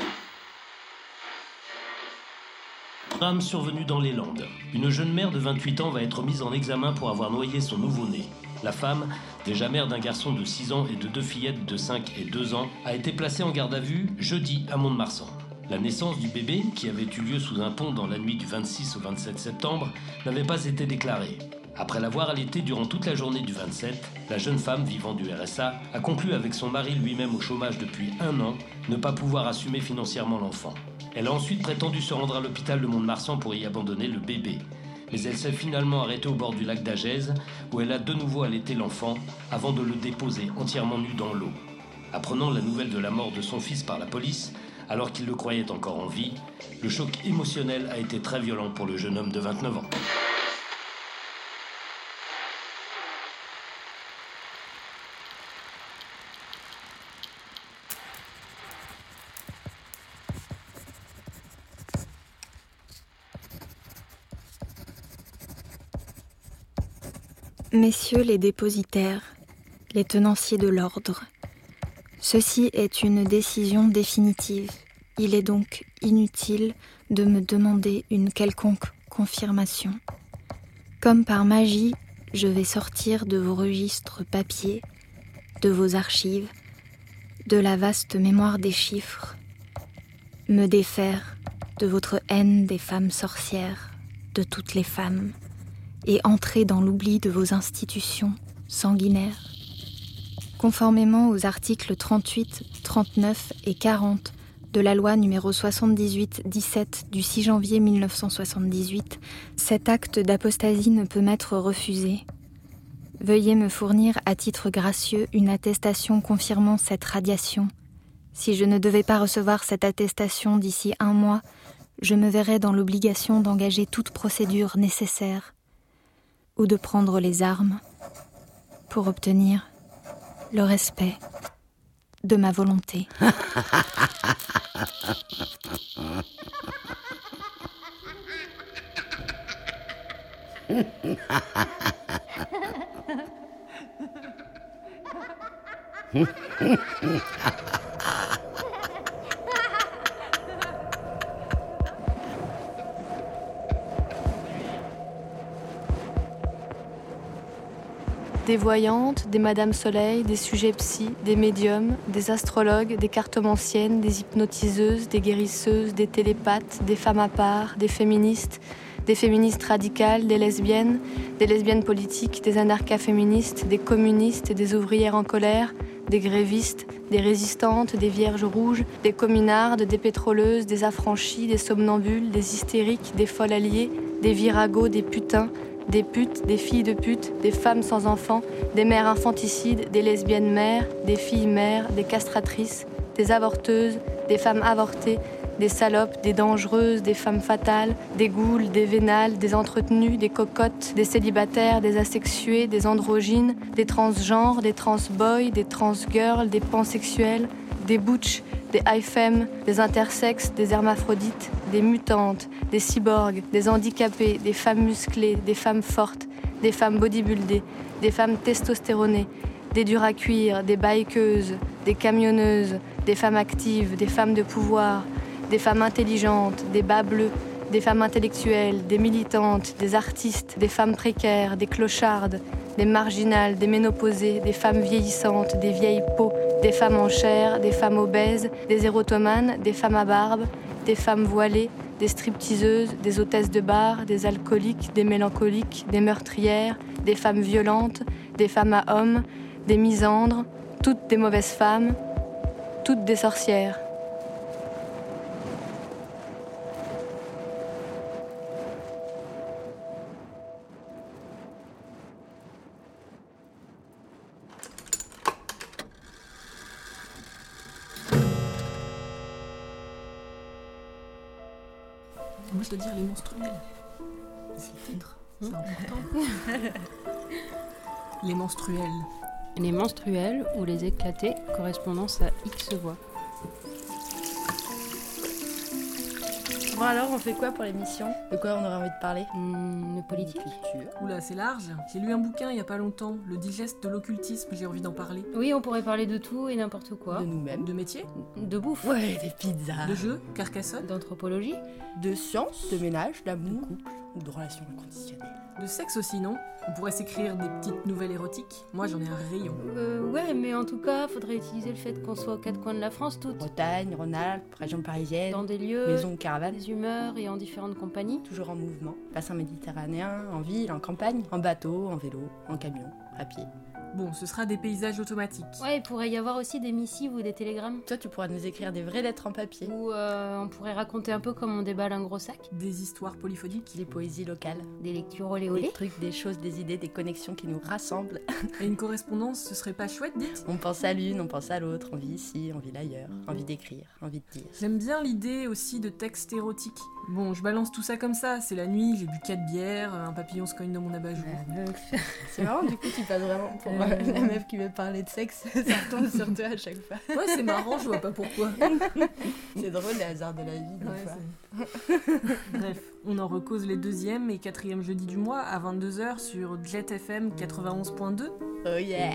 Drame survenu dans les Landes. Une jeune mère de 28 ans va être mise en examen pour avoir noyé son nouveau-né. La femme, déjà mère d'un garçon de 6 ans et de deux fillettes de 5 et 2 ans, a été placée en garde à vue jeudi à Mont-de-Marsan. La naissance du bébé, qui avait eu lieu sous un pont dans la nuit du 26 au 27 septembre, n'avait pas été déclarée. Après l'avoir allaité durant toute la journée du 27, la jeune femme vivant du RSA a conclu avec son mari lui-même au chômage depuis un an ne pas pouvoir assumer financièrement l'enfant. Elle a ensuite prétendu se rendre à l'hôpital de Mont-de-Marsan pour y abandonner le bébé. Mais elle s'est finalement arrêtée au bord du lac d'Agèze, où elle a de nouveau allaité l'enfant avant de le déposer entièrement nu dans l'eau. Apprenant la nouvelle de la mort de son fils par la police, alors qu'il le croyait encore en vie, le choc émotionnel a été très violent pour le jeune homme de 29 ans. Messieurs les dépositaires, les tenanciers de l'ordre, ceci est une décision définitive. Il est donc inutile de me demander une quelconque confirmation. Comme par magie, je vais sortir de vos registres papier, de vos archives, de la vaste mémoire des chiffres, me défaire de votre haine des femmes sorcières, de toutes les femmes, et entrer dans l'oubli de vos institutions sanguinaires. Conformément aux articles 38, 39 et 40 de la loi numéro 78-17 du 6 janvier 1978, cet acte d'apostasie ne peut m'être refusé. Veuillez me fournir à titre gracieux une attestation confirmant cette radiation. Si je ne devais pas recevoir cette attestation d'ici un mois, je me verrais dans l'obligation d'engager toute procédure nécessaire ou de prendre les armes pour obtenir le respect de ma volonté. *laughs* Des voyantes, des Madame Soleil, des sujets psy, des médiums, des astrologues, des cartomanciennes, des hypnotiseuses, des guérisseuses, des télépathes, des femmes à part, des féministes, des féministes radicales, des lesbiennes, des lesbiennes politiques, des anarcha-féministes, des communistes, des ouvrières en colère, des grévistes, des résistantes, des vierges rouges, des communardes, des pétroleuses, des affranchies, des somnambules, des hystériques, des folles alliées, des viragos, des putains, des putes, des filles de putes, des femmes sans enfants, des mères infanticides, des lesbiennes mères, des filles mères, des castratrices, des avorteuses, des femmes avortées, des salopes, des dangereuses, des femmes fatales, des goules, des vénales, des entretenues, des cocottes, des célibataires, des asexués, des androgynes, des transgenres, des transboys, des transgirls, des pansexuels, des butch, des high des intersexes, des hermaphrodites, des mutantes, des cyborgs, des handicapés, des femmes musclées, des femmes fortes, des femmes bodybuildées, des femmes testostéronées, des durs à cuire, des bikeuses, des camionneuses, des femmes actives, des femmes de pouvoir, des femmes intelligentes, des bas bleus, des femmes intellectuelles, des militantes, des artistes, des femmes précaires, des clochardes, des marginales, des ménopausées, des femmes vieillissantes, des vieilles peaux, des femmes en chair, des femmes obèses, des érotomanes, des femmes à barbe, des femmes voilées, des stripteaseuses, des hôtesses de bar, des alcooliques, des mélancoliques, des meurtrières, des femmes violentes, des femmes à hommes, des misandres, toutes des mauvaises femmes, toutes des sorcières. Les menstruels. C'est le titre. C'est important. *laughs* les menstruels. Les menstruels ou les éclatés, correspondance à X voix. Bon alors, on fait quoi pour l'émission? De quoi on aurait envie de parler? Hmm, Le politique Oula, c'est large. J'ai lu un bouquin il y a pas longtemps, Le digeste de l'occultisme, j'ai envie d'en parler. Oui, on pourrait parler de tout et n'importe quoi. De nous-mêmes. De métier De bouffe. Ouais, des pizzas. De jeux Carcassonne D'anthropologie De science, de ménage, d'amour, ou de relations inconditionnelles. De sexe aussi, non? On pourrait s'écrire des petites nouvelles érotiques. Moi, j'en ai un rayon. Euh, ouais, mais en tout cas, faudrait utiliser le fait qu'on soit aux quatre coins de la France toutes. Bretagne, Rhône-Alpes, région parisienne, Dans des lieux, maison de caravane, des humeurs et en différentes compagnies. toujours en mouvement. Bassin méditerranéen, en ville, en campagne, en bateau, en vélo, en camion, à pied. Bon, ce sera des paysages automatiques. Ouais, il pourrait y avoir aussi des missives ou des télégrammes. Toi, tu pourras nous écrire des vraies lettres en papier. Ou euh, on pourrait raconter un peu comme on déballe un gros sac. Des histoires polyphoniques. Des poésies locales. Des lectures olé Des olé. trucs, des choses, des idées, des connexions qui nous rassemblent. Et une correspondance, ce serait pas chouette, dites? On pense à l'une, on pense à l'autre, on vit ici, on vit l'ailleurs, envie d'écrire, envie de dire. J'aime bien l'idée aussi de textes érotiques. Bon, je balance tout ça comme ça, c'est la nuit, j'ai bu 4 bières, un papillon se cogne dans mon abat-jour. C'est marrant, du coup, tu passes vraiment pour Euh, *laughs* la meuf qui veut parler de sexe. *laughs* Ça retombe sur toi à chaque fois. Ouais, c'est marrant, je vois pas pourquoi. *laughs* C'est drôle, les hasards de la vie, des Ouais, fois. Bref, on en recose les deuxième et quatrième jeudi du mois à 22h sur Jet FM 91.2. Oh yeah